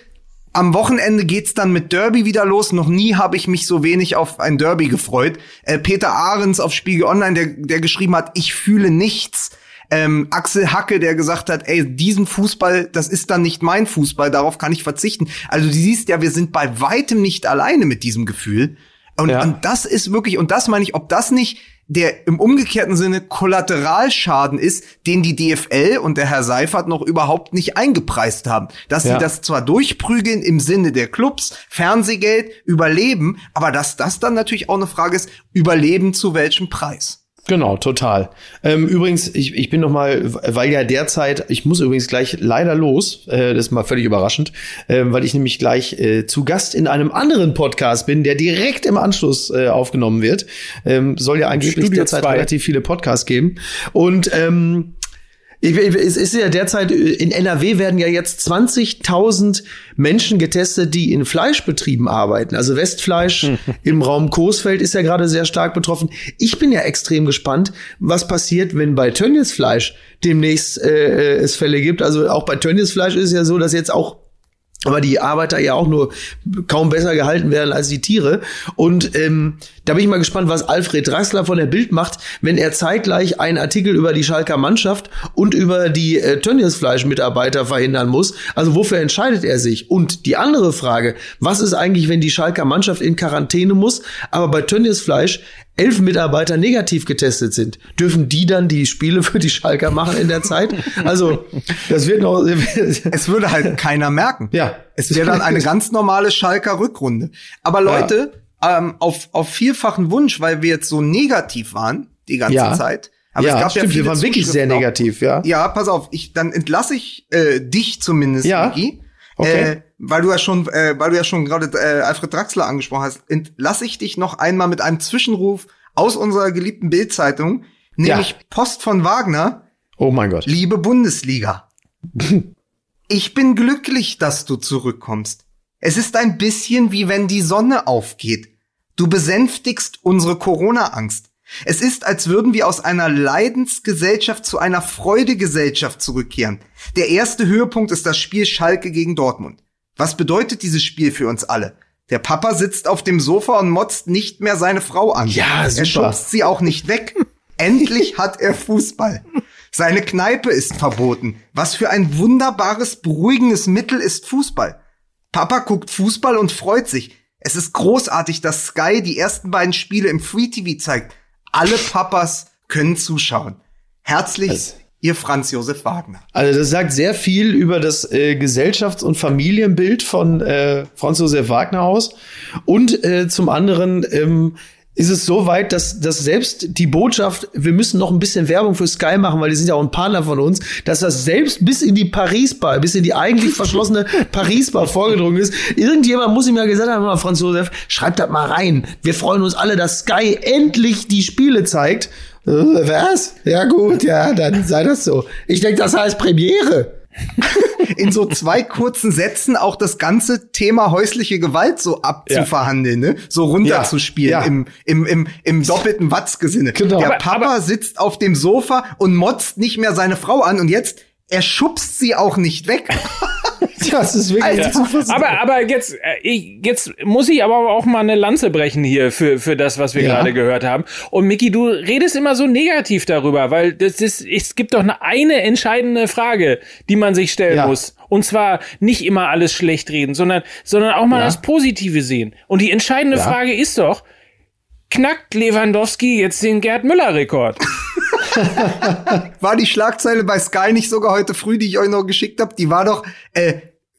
am Wochenende geht's dann mit Derby wieder los. Noch nie habe ich mich so wenig auf ein Derby gefreut. Äh, Peter Ahrens auf Spiegel Online, der, der geschrieben hat, ich fühle nichts ähm, Axel Hacke, der gesagt hat, ey, diesen Fußball, das ist dann nicht mein Fußball, darauf kann ich verzichten. Also du siehst ja, wir sind bei weitem nicht alleine mit diesem Gefühl. Und, ja. und das ist wirklich, und das meine ich, ob das nicht der im umgekehrten Sinne Kollateralschaden ist, den die DFL und der Herr Seifert noch überhaupt nicht eingepreist haben. Dass ja. sie das zwar durchprügeln im Sinne der Clubs, Fernsehgeld, Überleben, aber dass das dann natürlich auch eine Frage ist, Überleben zu welchem Preis? Genau, total. Ähm, übrigens, ich, ich bin noch mal, weil ja derzeit, ich muss übrigens gleich leider los, äh, das ist mal völlig überraschend, äh, weil ich nämlich gleich äh, zu Gast in einem anderen Podcast bin, der direkt im Anschluss äh, aufgenommen wird. Ähm, soll ja angeblich Studio derzeit zwei. relativ viele Podcasts geben. Und ähm, ich- ich- Es ist ja derzeit, in NRW werden ja jetzt 20.000 Menschen getestet, die in Fleischbetrieben arbeiten. Also Westfleisch im Raum Coesfeld ist ja gerade sehr stark betroffen. Ich bin ja extrem gespannt, was passiert, wenn bei Tönnies Fleisch demnächst äh, äh, es Fälle gibt. Also auch bei Tönnies Fleisch ist es ja so, dass jetzt auch aber die Arbeiter ja auch nur kaum besser gehalten werden als die Tiere. Und ähm, da bin ich mal gespannt, was Alfred Draxler von der Bild macht, wenn er zeitgleich einen Artikel über die Schalker Mannschaft und über die äh, Tönnies-Fleisch-Mitarbeiter verhindern muss. Also wofür entscheidet er sich? Und die andere Frage, was ist eigentlich, wenn die Schalker Mannschaft in Quarantäne muss, aber bei Tönnies Fleisch elf Mitarbeiter negativ getestet sind, dürfen die dann die Spiele für die Schalker machen in der Zeit? Also, das wird noch. Es würde halt keiner merken. Ja. Es wäre dann eine ganz normale Schalker Rückrunde. Aber Leute, ähm, auf, auf vielfachen Wunsch, weil wir jetzt so negativ waren die ganze Ja. Zeit. Aber ja, es gab stimmt, ja viele wir waren wirklich sehr negativ, ja. Ja, pass auf, ich, dann entlasse ich äh, dich zumindest, Ja. Niki. Okay. Äh, weil du ja schon, äh, weil du ja schon gerade äh, Alfred Draxler angesprochen hast, entlasse ich dich noch einmal mit einem Zwischenruf aus unserer geliebten Bildzeitung, nämlich Ja. Post von Wagner. Oh mein Gott. Liebe Bundesliga, ich bin glücklich, dass du zurückkommst. Es ist ein bisschen wie wenn die Sonne aufgeht. Du besänftigst unsere Corona-Angst. Es ist, als würden wir aus einer Leidensgesellschaft zu einer Freudegesellschaft zurückkehren. Der erste Höhepunkt ist das Spiel Schalke gegen Dortmund. Was bedeutet dieses Spiel für uns alle? Der Papa sitzt auf dem Sofa und motzt nicht mehr seine Frau an. Ja, Er super. schubst sie auch nicht weg. Endlich hat er Fußball. Seine Kneipe ist verboten. Was für ein wunderbares, beruhigendes Mittel ist Fußball. Papa guckt Fußball und freut sich. Es ist großartig, dass Sky die ersten beiden Spiele im Free TV zeigt. Alle Papas können zuschauen. Herzlich, ihr Franz Josef Wagner. Also das sagt sehr viel über das äh, Gesellschafts- und Familienbild von äh, Franz Josef Wagner aus. Und äh, zum anderen ähm, ist es so weit, dass, dass selbst die Botschaft, wir müssen noch ein bisschen Werbung für Sky machen, weil die sind ja auch ein Partner von uns, dass das selbst bis in die Paris-Bar, bis in die eigentlich verschlossene Paris-Bar vorgedrungen ist. Irgendjemand muss ihm ja gesagt haben, "Mal, Franz Josef, schreibt das mal rein. Wir freuen uns alle, dass Sky endlich die Spiele zeigt. Äh, was? Ja gut, ja, dann sei das so. Ich denke, das heißt Premiere. In so zwei kurzen Sätzen auch das ganze Thema häusliche Gewalt so abzuverhandeln, ne? so runterzuspielen Ja, ja. Im, im, im, im doppelten Watzgesinne. Genau. Der Papa sitzt auf dem Sofa und motzt nicht mehr seine Frau an und jetzt er schubst sie auch nicht weg. Das ist wirklich Alter, aber, aber jetzt, äh, ich, jetzt muss ich aber auch mal eine Lanze brechen hier für, für das, was wir Ja. gerade gehört haben. Und Micky, du redest immer so negativ darüber, weil das ist, es gibt doch eine, eine entscheidende Frage, die man sich stellen Ja. muss. Und zwar nicht immer alles schlecht reden, sondern, sondern auch mal Ja. das Positive sehen. Und die entscheidende Ja. Frage ist doch, knackt Lewandowski jetzt den Gerd Müller-Rekord? War die Schlagzeile bei Sky nicht sogar heute früh, die ich euch noch geschickt habe? Die war doch, äh,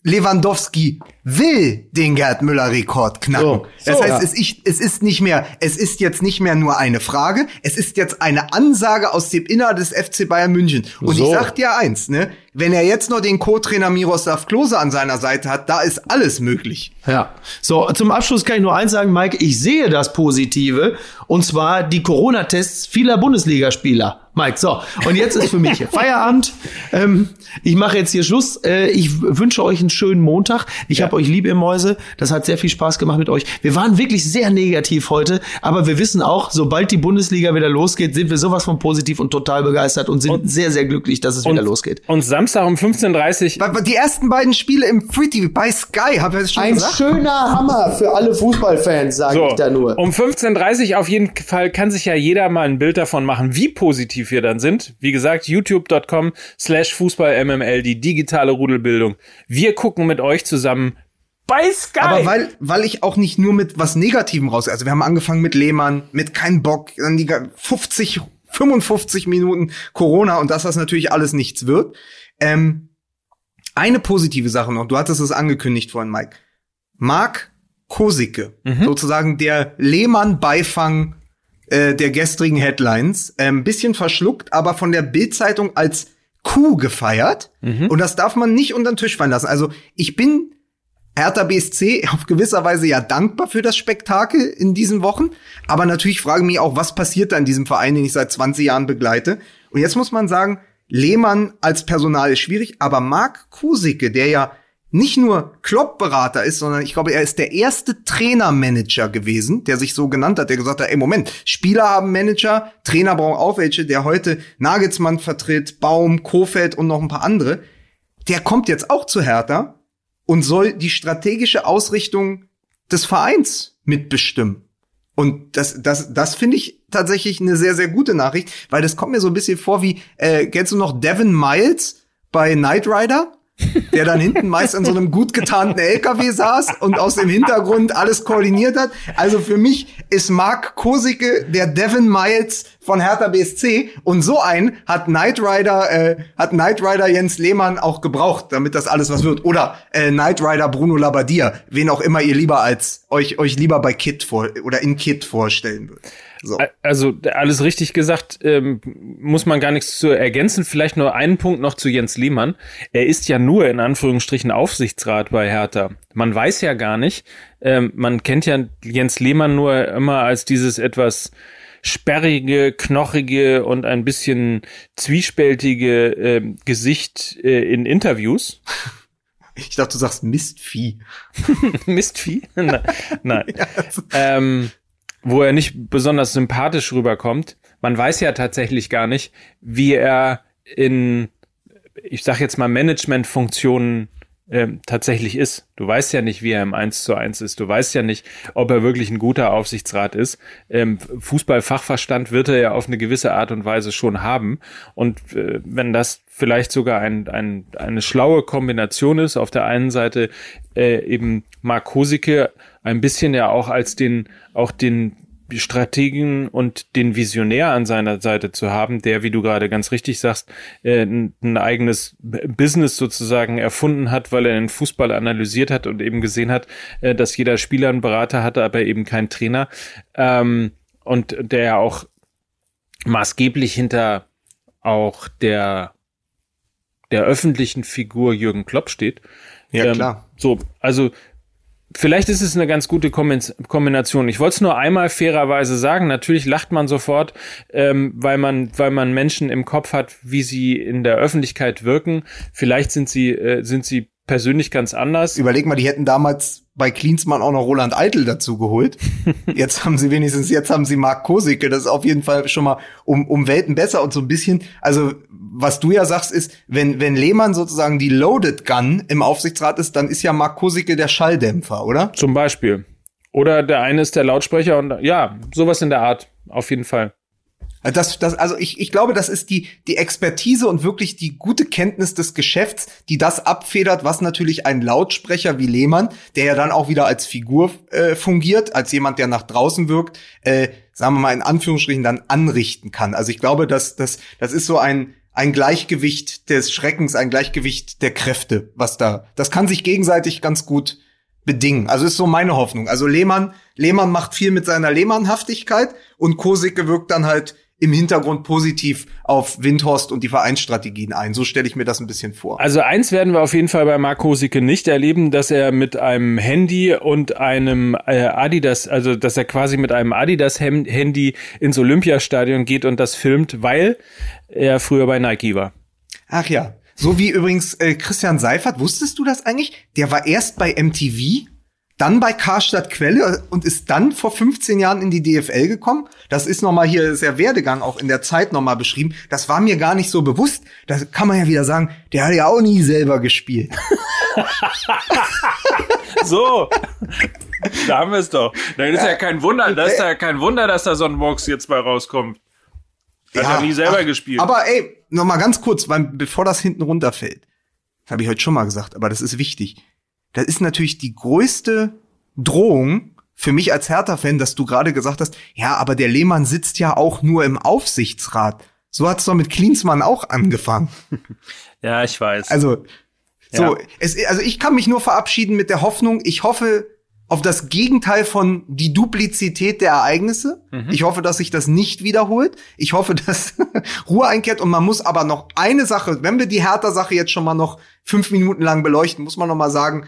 Lewandowski will den Gerd Müller-Rekord knacken. So, das so, heißt, ja. es, ich, es ist nicht mehr, es ist jetzt nicht mehr nur eine Frage, es ist jetzt eine Ansage aus dem Innern des FC Bayern München. Und So. ich sag dir eins, ne, wenn er jetzt noch den Co-Trainer Miroslav Klose an seiner Seite hat, da ist alles möglich. Ja. So, zum Abschluss kann ich nur eins sagen, Mike, ich sehe das Positive und zwar die Corona-Tests vieler Bundesligaspieler. Mike, so, und jetzt ist für mich Feierabend. Ähm, ich mache jetzt hier Schluss. Äh, ich wünsche euch einen schönen Montag. Ich habe euch lieb, ihr Mäuse. Das hat sehr viel Spaß gemacht mit euch. Wir waren wirklich sehr negativ heute, aber wir wissen auch, sobald die Bundesliga wieder losgeht, sind wir sowas von positiv und total begeistert und sind sehr, sehr glücklich, dass es wieder losgeht. Und Samstag um 15.30 Uhr Die ersten beiden Spiele im Free TV bei Sky, hab ich das schon Ein gesagt? schöner Hammer für alle Fußballfans, sage So, ich da nur. um 15.30 Uhr auf jeden Fall kann sich ja jeder mal ein Bild davon machen, wie positiv wir dann sind. Wie gesagt, youtube.com slash fußballmml, die digitale Rudelbildung. Wir gucken mit euch zusammen bei Sky. Aber weil, weil ich auch nicht nur mit was Negativem raus, also wir haben angefangen mit Lehmann, mit kein Bock, dann die ga- 50, 55 Minuten Corona und dass das natürlich alles nichts wird. Ähm, eine positive Sache noch, du hattest es angekündigt vorhin, Mike. Marc Kosicke, sozusagen der Lehmann-Beifang äh, der gestrigen Headlines. Ein ähm, bisschen verschluckt, aber von der Bild-Zeitung als Coup gefeiert. Mhm. Und das darf man nicht unter den Tisch fallen lassen. Also ich bin Hertha BSC auf gewisser Weise ja dankbar für das Spektakel in diesen Wochen. Aber natürlich frage ich mich auch, was passiert da in diesem Verein, den ich seit 20 Jahren begleite. Und jetzt muss man sagen, Lehmann als Personal ist schwierig, aber Marc Kusicke, der ja nicht nur Klopp-Berater ist, sondern ich glaube, er ist der erste Trainermanager gewesen, der sich so genannt hat, der gesagt hat, ey, Moment, Spieler haben Manager, Trainer brauchen auch welche, der heute Nagelsmann vertritt, Baum, Kofeld und noch ein paar andere. Der kommt jetzt auch zu Hertha und soll die strategische Ausrichtung des Vereins mitbestimmen. Und das, das, das finde ich tatsächlich eine sehr, sehr gute Nachricht, weil das kommt mir so ein bisschen vor wie, äh, kennst du noch Devin Miles bei Knight Rider? Der dann hinten meist an so einem gut getarnten LKW saß und aus dem Hintergrund alles koordiniert hat. Also für mich ist Mark Kosicke der Devin Miles von Hertha BSC und so einen hat Knight Rider äh, hat Knight Rider Jens Lehmann auch gebraucht, damit das alles was wird. Oder äh, Knight Rider Bruno Labbadia, wen auch immer ihr lieber als euch euch lieber bei Kit vor oder in Kit vorstellen würdet. So. Also alles richtig gesagt, ähm, muss man gar nichts zu ergänzen. Vielleicht nur einen Punkt noch zu Jens Lehmann. Er ist ja nur in Anführungsstrichen Aufsichtsrat bei Hertha. Man weiß ja gar nicht, ähm, man kennt ja Jens Lehmann nur immer als dieses etwas sperrige, knochige und ein bisschen zwiespältige äh, Gesicht äh, in Interviews. Ich dachte, du sagst Mistvieh. Mistvieh? nein. nein. Ja, also. ähm, wo er nicht besonders sympathisch rüberkommt. Man weiß ja tatsächlich gar nicht, wie er in, ich sag jetzt mal, Managementfunktionen ähm, tatsächlich ist. Du weißt ja nicht, wie er im 1 zu 1 ist. Du weißt ja nicht, ob er wirklich ein guter Aufsichtsrat ist. Ähm, Fußballfachverstand wird er ja auf eine gewisse Art und Weise schon haben. Und äh, wenn das vielleicht sogar ein, ein, eine schlaue Kombination ist, auf der einen Seite äh, eben Mark Hosicke ein bisschen ja auch als den, auch den Strategen und den Visionär an seiner Seite zu haben, der, wie du gerade ganz richtig sagst, äh, ein, ein, eigenes Business sozusagen erfunden hat, weil er den Fußball analysiert hat und eben gesehen hat, äh, dass jeder Spieler einen Berater hatte, aber eben kein Trainer. Ähm, und der ja auch maßgeblich hinter auch der der öffentlichen Figur Jürgen Klopp steht. Ja, ähm, klar. So, also Vielleicht ist es eine ganz gute Kombination. Ich wollte es nur einmal fairerweise sagen. Natürlich lacht man sofort, ähm, weil man, weil man Menschen im Kopf hat, wie sie in der Öffentlichkeit wirken. Vielleicht sind sie, äh, sind sie persönlich ganz anders. Überleg mal, die hätten damals bei Klinsmann auch noch Roland Eitel dazu geholt. Jetzt haben sie wenigstens, jetzt haben sie Marc Kosicke. Das ist auf jeden Fall schon mal um, um Welten besser und so ein bisschen. Also, was du ja sagst, ist, wenn, wenn Lehmann sozusagen die Loaded Gun im Aufsichtsrat ist, dann ist ja Marc Kosicke der Schalldämpfer, oder? Zum Beispiel. Oder der eine ist der Lautsprecher und ja, sowas in der Art. Auf jeden Fall. Das, das, also ich, ich glaube, das ist die, die Expertise und wirklich die gute Kenntnis des Geschäfts, die das abfedert, was natürlich ein Lautsprecher wie Lehmann, der ja dann auch wieder als Figur äh, fungiert, als jemand, der nach draußen wirkt, äh, sagen wir mal in Anführungsstrichen dann anrichten kann. Also ich glaube, dass das, das ist so ein, ein Gleichgewicht des Schreckens, ein Gleichgewicht der Kräfte, was da, das kann sich gegenseitig ganz gut bedingen. Also ist so meine Hoffnung. Also Lehmann, Lehmann macht viel mit seiner Lehmannhaftigkeit und Kosicke wirkt dann halt im Hintergrund positiv auf Windhorst und die Vereinsstrategien ein. So stelle ich mir das ein bisschen vor. Also eins werden wir auf jeden Fall bei Marco Hosicke nicht erleben, dass er mit einem Handy und einem äh, Adidas, also dass er quasi mit einem Adidas Handy ins Olympiastadion geht und das filmt, weil er früher bei Nike war. Ach ja. So wie übrigens äh, Christian Seifert, wusstest du das eigentlich? Der war erst bei MTV dann bei Karstadt Quelle und ist dann vor 15 Jahren in die DFL gekommen. Das ist nochmal hier, ist der Werdegang auch in der Zeit nochmal beschrieben. Das war mir gar nicht so bewusst. Da kann man ja wieder sagen, der hat ja auch nie selber gespielt. so. Da haben wir es doch. Dann ist ja, ja kein Wunder, das ist ja kein Wunder, dass da so ein Box jetzt bei rauskommt. Hat ja, nie selber ach, gespielt. Aber ey, nochmal ganz kurz, weil, bevor das hinten runterfällt. Das habe ich heute schon mal gesagt, aber das ist wichtig das ist natürlich die größte Drohung für mich als Hertha-Fan, dass du gerade gesagt hast, ja, aber der Lehmann sitzt ja auch nur im Aufsichtsrat. So hat's doch mit Klinsmann auch angefangen. Ja, ich weiß. Also, so, ja. es, also ich kann mich nur verabschieden mit der Hoffnung, ich hoffe, auf das Gegenteil von die Duplizität der Ereignisse. Ich hoffe, dass sich das nicht wiederholt. Ich hoffe, dass Ruhe einkehrt und man muss aber noch eine Sache, wenn wir die Hertha-Sache jetzt schon mal noch fünf Minuten lang beleuchten, muss man noch mal sagen,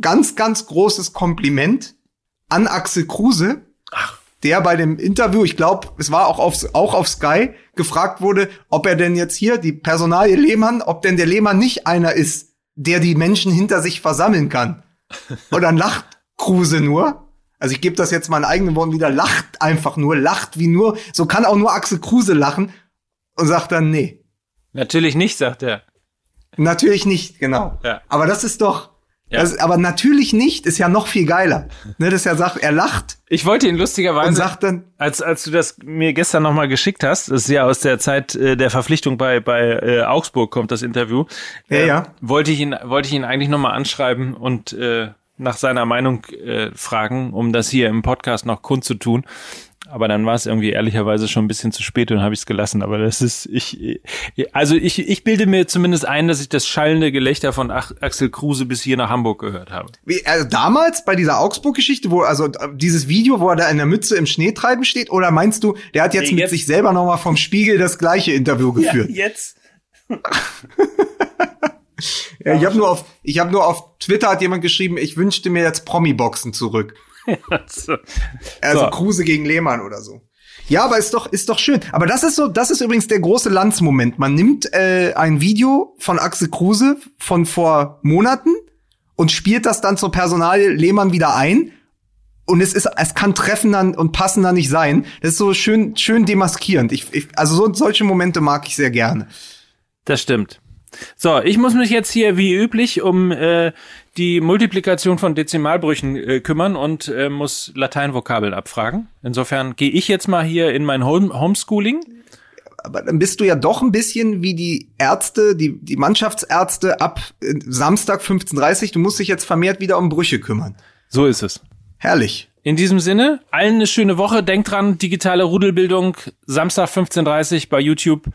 ganz, ganz großes Kompliment an Axel Kruse, der bei dem Interview, ich glaube, es war auch auf, auch auf Sky, gefragt wurde, ob er denn jetzt hier, die Personalie Lehmann, ob denn der Lehmann nicht einer ist, der die Menschen hinter sich versammeln kann. Und dann lacht Kruse nur. Also ich gebe das jetzt mal in eigenen Worten wieder, lacht einfach nur, lacht wie nur, so kann auch nur Axel Kruse lachen und sagt dann, nee, Natürlich nicht, sagt er. natürlich nicht, genau. Ja. Aber das ist doch, Ja. das, aber natürlich nicht ist ja noch viel geiler. Ne, das ist ja sagt, er lacht Ich wollte ihn und lustigerweise, sagt dann, als, als du das mir gestern nochmal geschickt hast, das ist ja aus der Zeit äh, der Verpflichtung bei, bei äh, Augsburg kommt das Interview, Ja, äh, ja. wollte ich ihn, wollte ich ihn eigentlich nochmal anschreiben und äh, nach seiner Meinung äh, fragen, um das hier im Podcast noch kundzutun. Aber dann war es irgendwie ehrlicherweise schon ein bisschen zu spät und habe ich es gelassen. Aber das ist, ich, also ich, ich bilde mir zumindest ein, dass ich das schallende Gelächter von Ach Axel Kruse bis hier nach Hamburg gehört habe. Wie, also damals bei dieser Augsburg-Geschichte, wo also dieses Video, wo er da in der Mütze im Schneetreiben steht, oder meinst du, der hat jetzt Nee, mit jetzt- sich selber noch mal vom Spiegel das gleiche Interview geführt? jetzt. Ja, ich habe nur auf ich habe nur auf Twitter hat jemand geschrieben, ich wünschte mir jetzt Promi-Boxen zurück. So. Also So. Kruse gegen Lehmann oder so. Ja, aber ist doch ist doch schön. Aber das ist so, das ist übrigens der große Landsmoment. Man nimmt äh, ein Video von Axel Kruse von vor Monaten und spielt das dann zur Personalie Lehmann wieder ein. Und es ist, es kann treffender und passender nicht sein. Das ist so schön, schön demaskierend. Ich, ich, also so, solche Momente mag ich sehr gerne. Das stimmt. So, ich muss mich jetzt hier wie üblich um äh, die Multiplikation von Dezimalbrüchen äh, kümmern und äh, muss Lateinvokabeln abfragen. Insofern gehe ich jetzt mal hier in mein Home Homeschooling. aber dann bist du ja doch ein bisschen wie die Ärzte, die, die Mannschaftsärzte ab äh, Samstag 15.30 Du musst dich jetzt vermehrt wieder um Brüche kümmern. So ist es. Herrlich. In diesem Sinne, allen eine schöne Woche. Denkt dran, digitale Rudelbildung, Samstag 15.30 bei YouTube,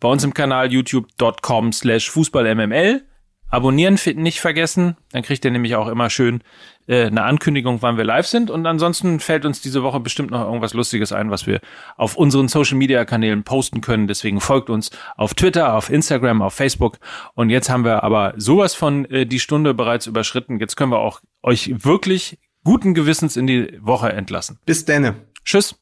bei uns im Kanal youtube.com slash fußballmml. Abonnieren nicht vergessen, dann kriegt ihr nämlich auch immer schön äh, eine Ankündigung, wann wir live sind. Und ansonsten fällt uns diese Woche bestimmt noch irgendwas Lustiges ein, was wir auf unseren Social-Media-Kanälen posten können. Deswegen folgt uns auf Twitter, auf Instagram, auf Facebook. Und jetzt haben wir aber sowas von äh, die Stunde bereits überschritten. Jetzt können wir auch euch wirklich guten Gewissens in die Woche entlassen. Bis denne. Tschüss.